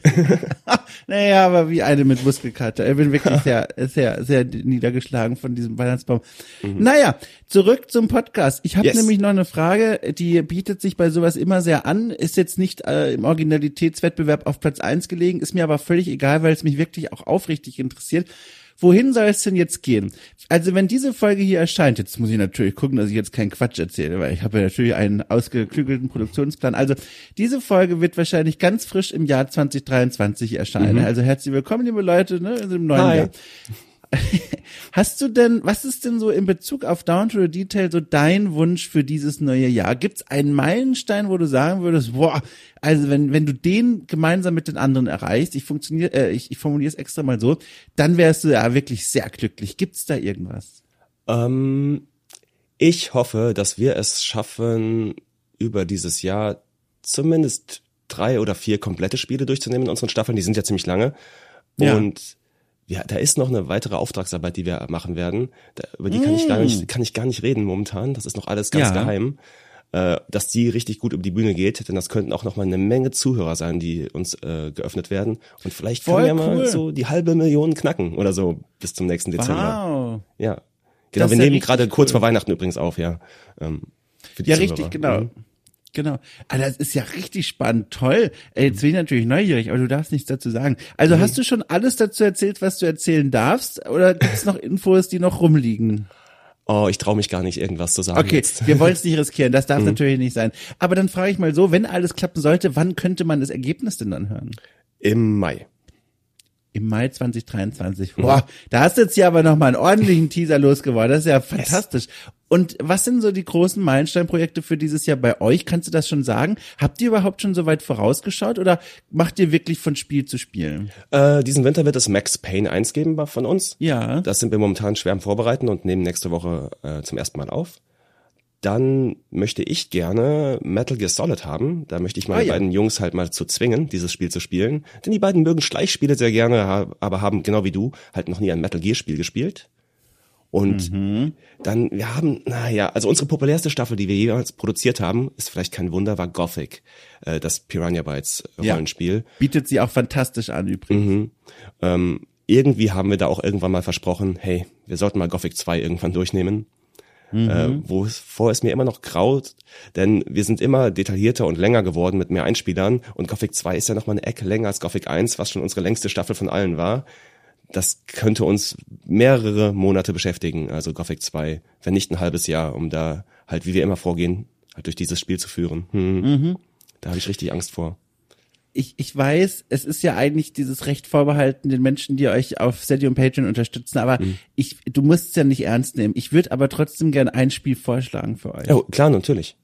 naja, aber wie eine mit Muskelkater. Ich bin wirklich sehr, sehr, sehr niedergeschlagen von diesem Weihnachtsbaum. Mhm. Naja, zurück zum Podcast. Ich habe yes. nämlich noch eine Frage, die bietet sich bei sowas immer sehr an, ist jetzt nicht äh, im Originalitätswettbewerb auf Platz eins gelegen, ist mir aber völlig egal, weil es mich wirklich auch aufrichtig interessiert. Wohin soll es denn jetzt gehen? Also wenn diese Folge hier erscheint, jetzt muss ich natürlich gucken, dass ich jetzt keinen Quatsch erzähle, weil ich habe ja natürlich einen ausgeklügelten Produktionsplan. Also diese Folge wird wahrscheinlich ganz frisch im Jahr 2023 erscheinen. Mhm. Also herzlich willkommen, liebe Leute, ne, im neuen Hi. Jahr. Hast du denn, was ist denn so in Bezug auf Down to the Detail so dein Wunsch für dieses neue Jahr? Gibt es einen Meilenstein, wo du sagen würdest, boah, also wenn, wenn du den gemeinsam mit den anderen erreichst, ich funktioniere, äh, ich, ich formuliere es extra mal so, dann wärst du ja wirklich sehr glücklich. Gibt es da irgendwas? Ähm, ich hoffe, dass wir es schaffen, über dieses Jahr zumindest drei oder vier komplette Spiele durchzunehmen in unseren Staffeln. Die sind ja ziemlich lange. Ja. Und ja, da ist noch eine weitere Auftragsarbeit, die wir machen werden. Da, über die kann ich gar nicht, mm. kann ich gar nicht reden momentan. Das ist noch alles ganz ja. geheim. Äh, dass die richtig gut über die Bühne geht, denn das könnten auch noch mal eine Menge Zuhörer sein, die uns äh, geöffnet werden. Und vielleicht Voll können wir cool. mal so die halbe Million knacken oder so bis zum nächsten Dezember. Wow. Ja. Genau, das wir nehmen gerade kurz vor Weihnachten übrigens auf, ja. Ähm, ja, Zuhörer. richtig, genau. Mhm. Genau. Ah, das ist ja richtig spannend. Toll. Ey, jetzt bin ich natürlich neugierig, aber du darfst nichts dazu sagen. Also mhm. hast du schon alles dazu erzählt, was du erzählen darfst? Oder gibt es noch Infos, die noch rumliegen? Oh, ich traue mich gar nicht, irgendwas zu sagen. Okay, jetzt. wir wollen es nicht riskieren. Das darf mhm. natürlich nicht sein. Aber dann frage ich mal so, wenn alles klappen sollte, wann könnte man das Ergebnis denn dann hören? Im Mai. Im Mai 2023. Boah, da hast du jetzt hier aber nochmal einen ordentlichen Teaser losgeworden. Das ist ja fantastisch. Und was sind so die großen Meilensteinprojekte für dieses Jahr bei euch? Kannst du das schon sagen? Habt ihr überhaupt schon so weit vorausgeschaut oder macht ihr wirklich von Spiel zu Spiel? Äh, diesen Winter wird es Max Payne 1 geben von uns. Ja. Das sind wir momentan schwer am Vorbereiten und nehmen nächste Woche äh, zum ersten Mal auf dann möchte ich gerne Metal Gear Solid haben. Da möchte ich meine ah, ja. beiden Jungs halt mal zu zwingen, dieses Spiel zu spielen. Denn die beiden mögen Schleichspiele sehr gerne, aber haben, genau wie du, halt noch nie ein Metal Gear Spiel gespielt. Und mhm. dann, wir haben, naja, also unsere populärste Staffel, die wir jemals produziert haben, ist vielleicht kein Wunder, war Gothic, äh, das Piranha Bytes Rollenspiel. Ja, bietet sie auch fantastisch an übrigens. Mhm. Ähm, irgendwie haben wir da auch irgendwann mal versprochen, hey, wir sollten mal Gothic 2 irgendwann durchnehmen mhm. äh, wovor es mir immer noch graut, denn wir sind immer detaillierter und länger geworden mit mehr Einspielern und Gothic 2 ist ja noch mal eine Ecke länger als Gothic 1, was schon unsere längste Staffel von allen war. Das könnte uns mehrere Monate beschäftigen, also Gothic 2, wenn nicht ein halbes Jahr, um da halt, wie wir immer vorgehen, halt durch dieses Spiel zu führen. Hm. Mhm. Da habe ich richtig Angst vor ich, ich weiß, es ist ja eigentlich dieses Recht vorbehalten den Menschen, die euch auf Steady und Patreon unterstützen, aber mhm. ich, du musst es ja nicht ernst nehmen. Ich würde aber trotzdem gerne ein Spiel vorschlagen für euch. Oh, klar, natürlich.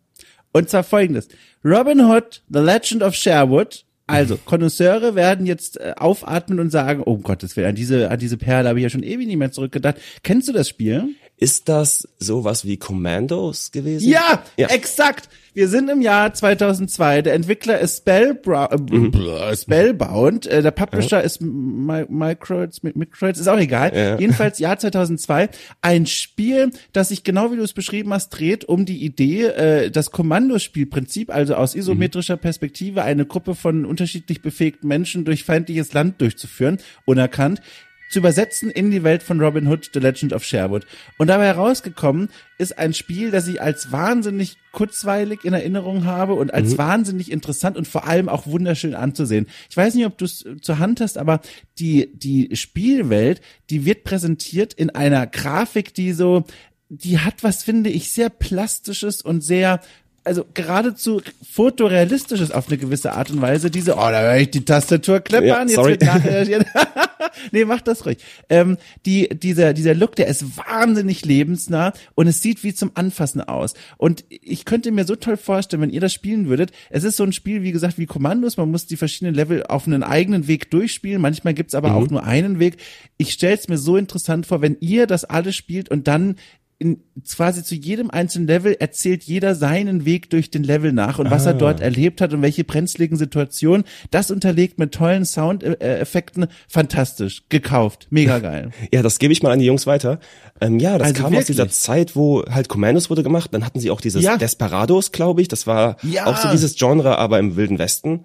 Und zwar folgendes. Robin Hood, The Legend of Sherwood. Also, Konnoisseure werden jetzt äh, aufatmen und sagen, oh Gottes Willen, an diese, an diese Perle habe ich ja schon ewig nicht mehr zurückgedacht. Kennst du das Spiel? Ist das sowas wie Commandos gewesen? Ja, ja, exakt. Wir sind im Jahr 2002. Der Entwickler ist Spellbra äh, mhm. Spellbound. Äh, der Publisher ja. ist Microids, Microids, ist auch egal. Ja. Jedenfalls Jahr 2002. Ein Spiel, das sich genau wie du es beschrieben hast, dreht um die Idee, äh, das Kommandospielprinzip, also aus isometrischer mhm. Perspektive eine Gruppe von unterschiedlich befähigten Menschen durch feindliches Land durchzuführen, unerkannt zu übersetzen in die Welt von Robin Hood, The Legend of Sherwood. Und dabei herausgekommen ist ein Spiel, das ich als wahnsinnig kurzweilig in Erinnerung habe und als mhm. wahnsinnig interessant und vor allem auch wunderschön anzusehen. Ich weiß nicht, ob du es zur Hand hast, aber die, die Spielwelt, die wird präsentiert in einer Grafik, die so, die hat was, finde ich, sehr plastisches und sehr also geradezu fotorealistisches auf eine gewisse Art und Weise. Diese, oh, da höre ich die Tastatur kleppern. Ja, sorry. Jetzt wird nachher, nee, mach das ruhig. Ähm, die, dieser, dieser Look, der ist wahnsinnig lebensnah und es sieht wie zum Anfassen aus. Und ich könnte mir so toll vorstellen, wenn ihr das spielen würdet. Es ist so ein Spiel, wie gesagt, wie Kommandos. Man muss die verschiedenen Level auf einen eigenen Weg durchspielen. Manchmal gibt's aber mhm. auch nur einen Weg. Ich stelle es mir so interessant vor, wenn ihr das alles spielt und dann in, quasi zu jedem einzelnen Level erzählt jeder seinen Weg durch den Level nach und was Ah. er dort erlebt hat und welche brenzligen Situationen. Das unterlegt mit tollen Soundeffekten. Fantastisch. Gekauft. Mega geil. Ja, das gebe ich mal an die Jungs weiter. Ähm, ja, das Also kam aus dieser wirklich? Zeit, wo halt Commandos wurde gemacht. Dann hatten sie auch dieses Ja. Desperados, glaube ich. Das war Ja. auch so dieses Genre, aber im Wilden Westen.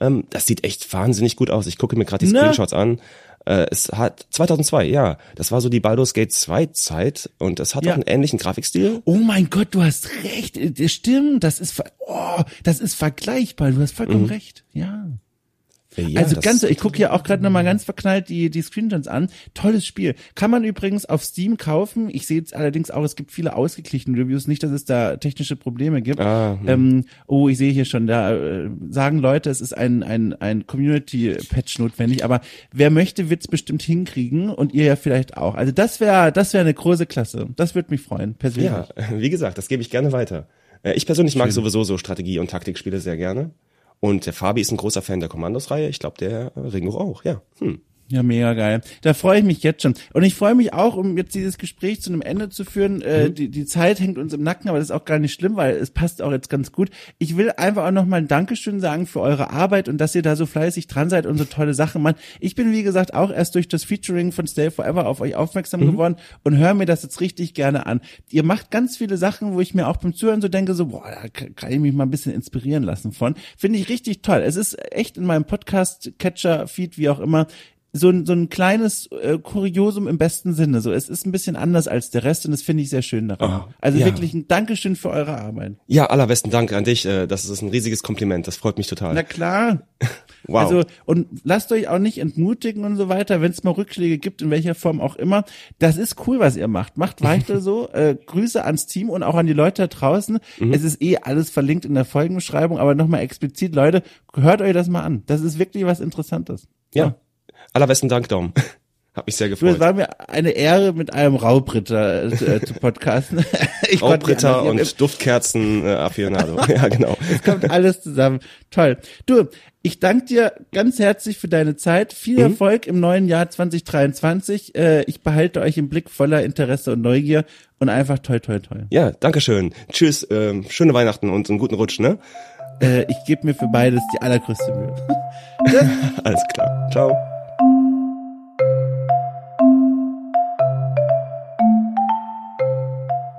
Ähm, das sieht echt wahnsinnig gut aus. Ich gucke mir gerade die Ne? Screenshots an. Äh, es hat 2002, ja, das war so die Baldur's Gate 2 Zeit und es hat Ja. auch einen ähnlichen Grafikstil. Oh mein Gott, du hast recht. Das stimmt. Das ist, oh, das ist vergleichbar. Du hast vollkommen recht. Ja. Äh, Ja, also ganz, ich gucke ja auch gerade nochmal ganz verknallt die, die Screenshots an. Tolles Spiel. Kann man übrigens auf Steam kaufen. Ich sehe jetzt allerdings auch, es gibt viele ausgeglichene Reviews. Nicht, dass es da technische Probleme gibt. Ah, hm. ähm, oh, ich sehe hier schon, da äh, sagen Leute, es ist ein, ein, ein Community-Patch notwendig. Aber wer möchte, wird's bestimmt hinkriegen und ihr ja vielleicht auch. Also das wäre das wäre eine große Klasse. Das würde mich freuen, persönlich. Ja, wie gesagt, das gebe ich gerne weiter. Äh, Ich persönlich mag sowieso so Strategie- und Taktikspiele sehr gerne. Und der Fabi ist ein großer Fan der Kommandos-Reihe. Ich glaube, der äh, Ringo auch, ja. Hm. Ja, mega geil. Da freue ich mich jetzt schon. Und ich freue mich auch, um jetzt dieses Gespräch zu einem Ende zu führen. Äh, die, die Zeit hängt uns im Nacken, aber das ist auch gar nicht schlimm, weil es passt auch jetzt ganz gut. Ich will einfach auch nochmal ein Dankeschön sagen für eure Arbeit und dass ihr da so fleißig dran seid und so tolle Sachen macht. Ich bin, wie gesagt, auch erst durch das Featuring von Stay Forever auf euch aufmerksam geworden und höre mir das jetzt richtig gerne an. Ihr macht ganz viele Sachen, wo ich mir auch beim Zuhören so denke, so, boah, da kann kann ich mich mal ein bisschen inspirieren lassen von. Finde ich richtig toll. Es ist echt in meinem Podcast-Catcher-Feed, wie auch immer, so ein, so ein kleines äh, Kuriosum im besten Sinne. So, es ist ein bisschen anders als der Rest und das finde ich sehr schön daran. Oh, also ja. wirklich ein Dankeschön für eure Arbeit. Ja, allerbesten Dank an dich. äh, Das ist ein riesiges Kompliment. Das freut mich total. Na klar. Wow. Also, und lasst euch auch nicht entmutigen und so weiter, wenn es mal Rückschläge gibt, in welcher Form auch immer. Das ist cool, was ihr macht. Macht weiter so. Äh, Grüße ans Team und auch an die Leute da draußen. Mhm. Es ist eh alles verlinkt in der Folgenbeschreibung, aber nochmal explizit, Leute, hört euch das mal an. Das ist wirklich was Interessantes. ja. Allerbesten Dank, Dom. Hab mich sehr Du, es gefreut. war mir eine Ehre, mit einem Raubritter äh, zu podcasten. ich Raubritter und Duftkerzen äh, Aficionado. ja, genau. Es kommt alles zusammen. Toll. Du, ich danke dir ganz herzlich für deine Zeit. Viel Mhm. Erfolg im neuen Jahr 2023. Äh, ich behalte euch im Blick voller Interesse und Neugier und einfach toll, toll, toll. Ja, danke schön. Tschüss, ähm, schöne Weihnachten und einen guten Rutsch, ne? Äh, ich gebe mir für beides die allergrößte Mühe. Alles klar. Ciao.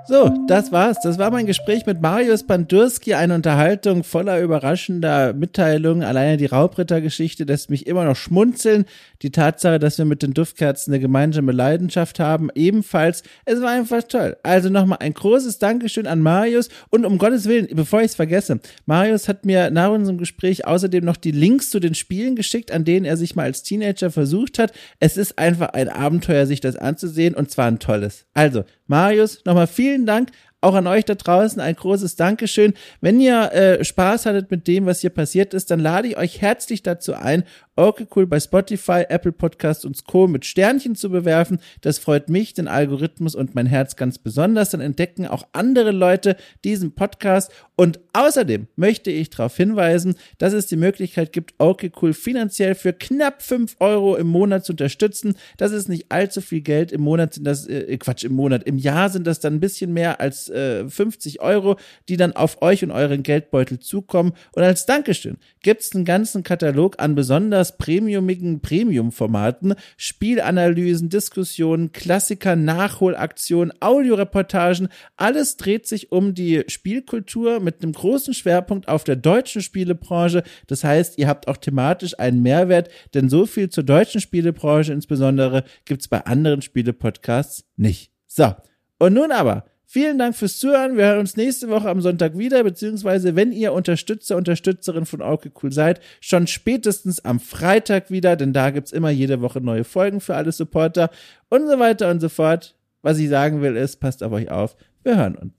So, das war's. Das war mein Gespräch mit Marius Bandurski, eine Unterhaltung voller überraschender Mitteilungen. Alleine die Raubritter-Geschichte lässt mich immer noch schmunzeln. Die Tatsache, dass wir mit den Duftkerzen eine gemeinsame Leidenschaft haben, ebenfalls. Es war einfach toll. Also nochmal ein großes Dankeschön an Marius und um Gottes Willen, bevor ich es vergesse, Marius hat mir nach unserem Gespräch außerdem noch die Links zu den Spielen geschickt, an denen er sich mal als Teenager versucht hat. Es ist einfach ein Abenteuer, sich das anzusehen und zwar ein tolles. Also, Marius, nochmal vielen Dank. Auch an euch da draußen ein großes Dankeschön. Wenn ihr äh, Spaß hattet mit dem, was hier passiert ist, dann lade ich euch herzlich dazu ein, Okay Cool bei Spotify, Apple Podcast und Co. mit Sternchen zu bewerfen. Das freut mich, den Algorithmus und mein Herz ganz besonders. Dann entdecken auch andere Leute diesen Podcast. Und außerdem möchte ich darauf hinweisen, dass es die Möglichkeit gibt, Okay Cool finanziell für knapp fünf Euro im Monat zu unterstützen. Das ist nicht allzu viel Geld. Im Monat sind das, äh, Quatsch, im Monat, im Jahr sind das dann ein bisschen mehr als äh, 50 Euro, die dann auf euch und euren Geldbeutel zukommen. Und als Dankeschön gibt es einen ganzen Katalog an besonders premiumigen Premium-Formaten, Spielanalysen, Diskussionen, Klassiker, Nachholaktionen, Audioreportagen. Alles dreht sich um die Spielkultur mit einem großen Schwerpunkt auf der deutschen Spielebranche. Das heißt, ihr habt auch thematisch einen Mehrwert, denn so viel zur deutschen Spielebranche insbesondere gibt es bei anderen Spiele-Podcasts nicht. So, und nun aber Vielen Dank fürs Zuhören. Wir hören uns nächste Woche am Sonntag wieder, beziehungsweise wenn ihr Unterstützer, Unterstützerin von Auke Cool seid, schon spätestens am Freitag wieder, denn da gibt's immer jede Woche neue Folgen für alle Supporter und so weiter und so fort. Was ich sagen will ist, passt auf euch auf. Wir hören uns.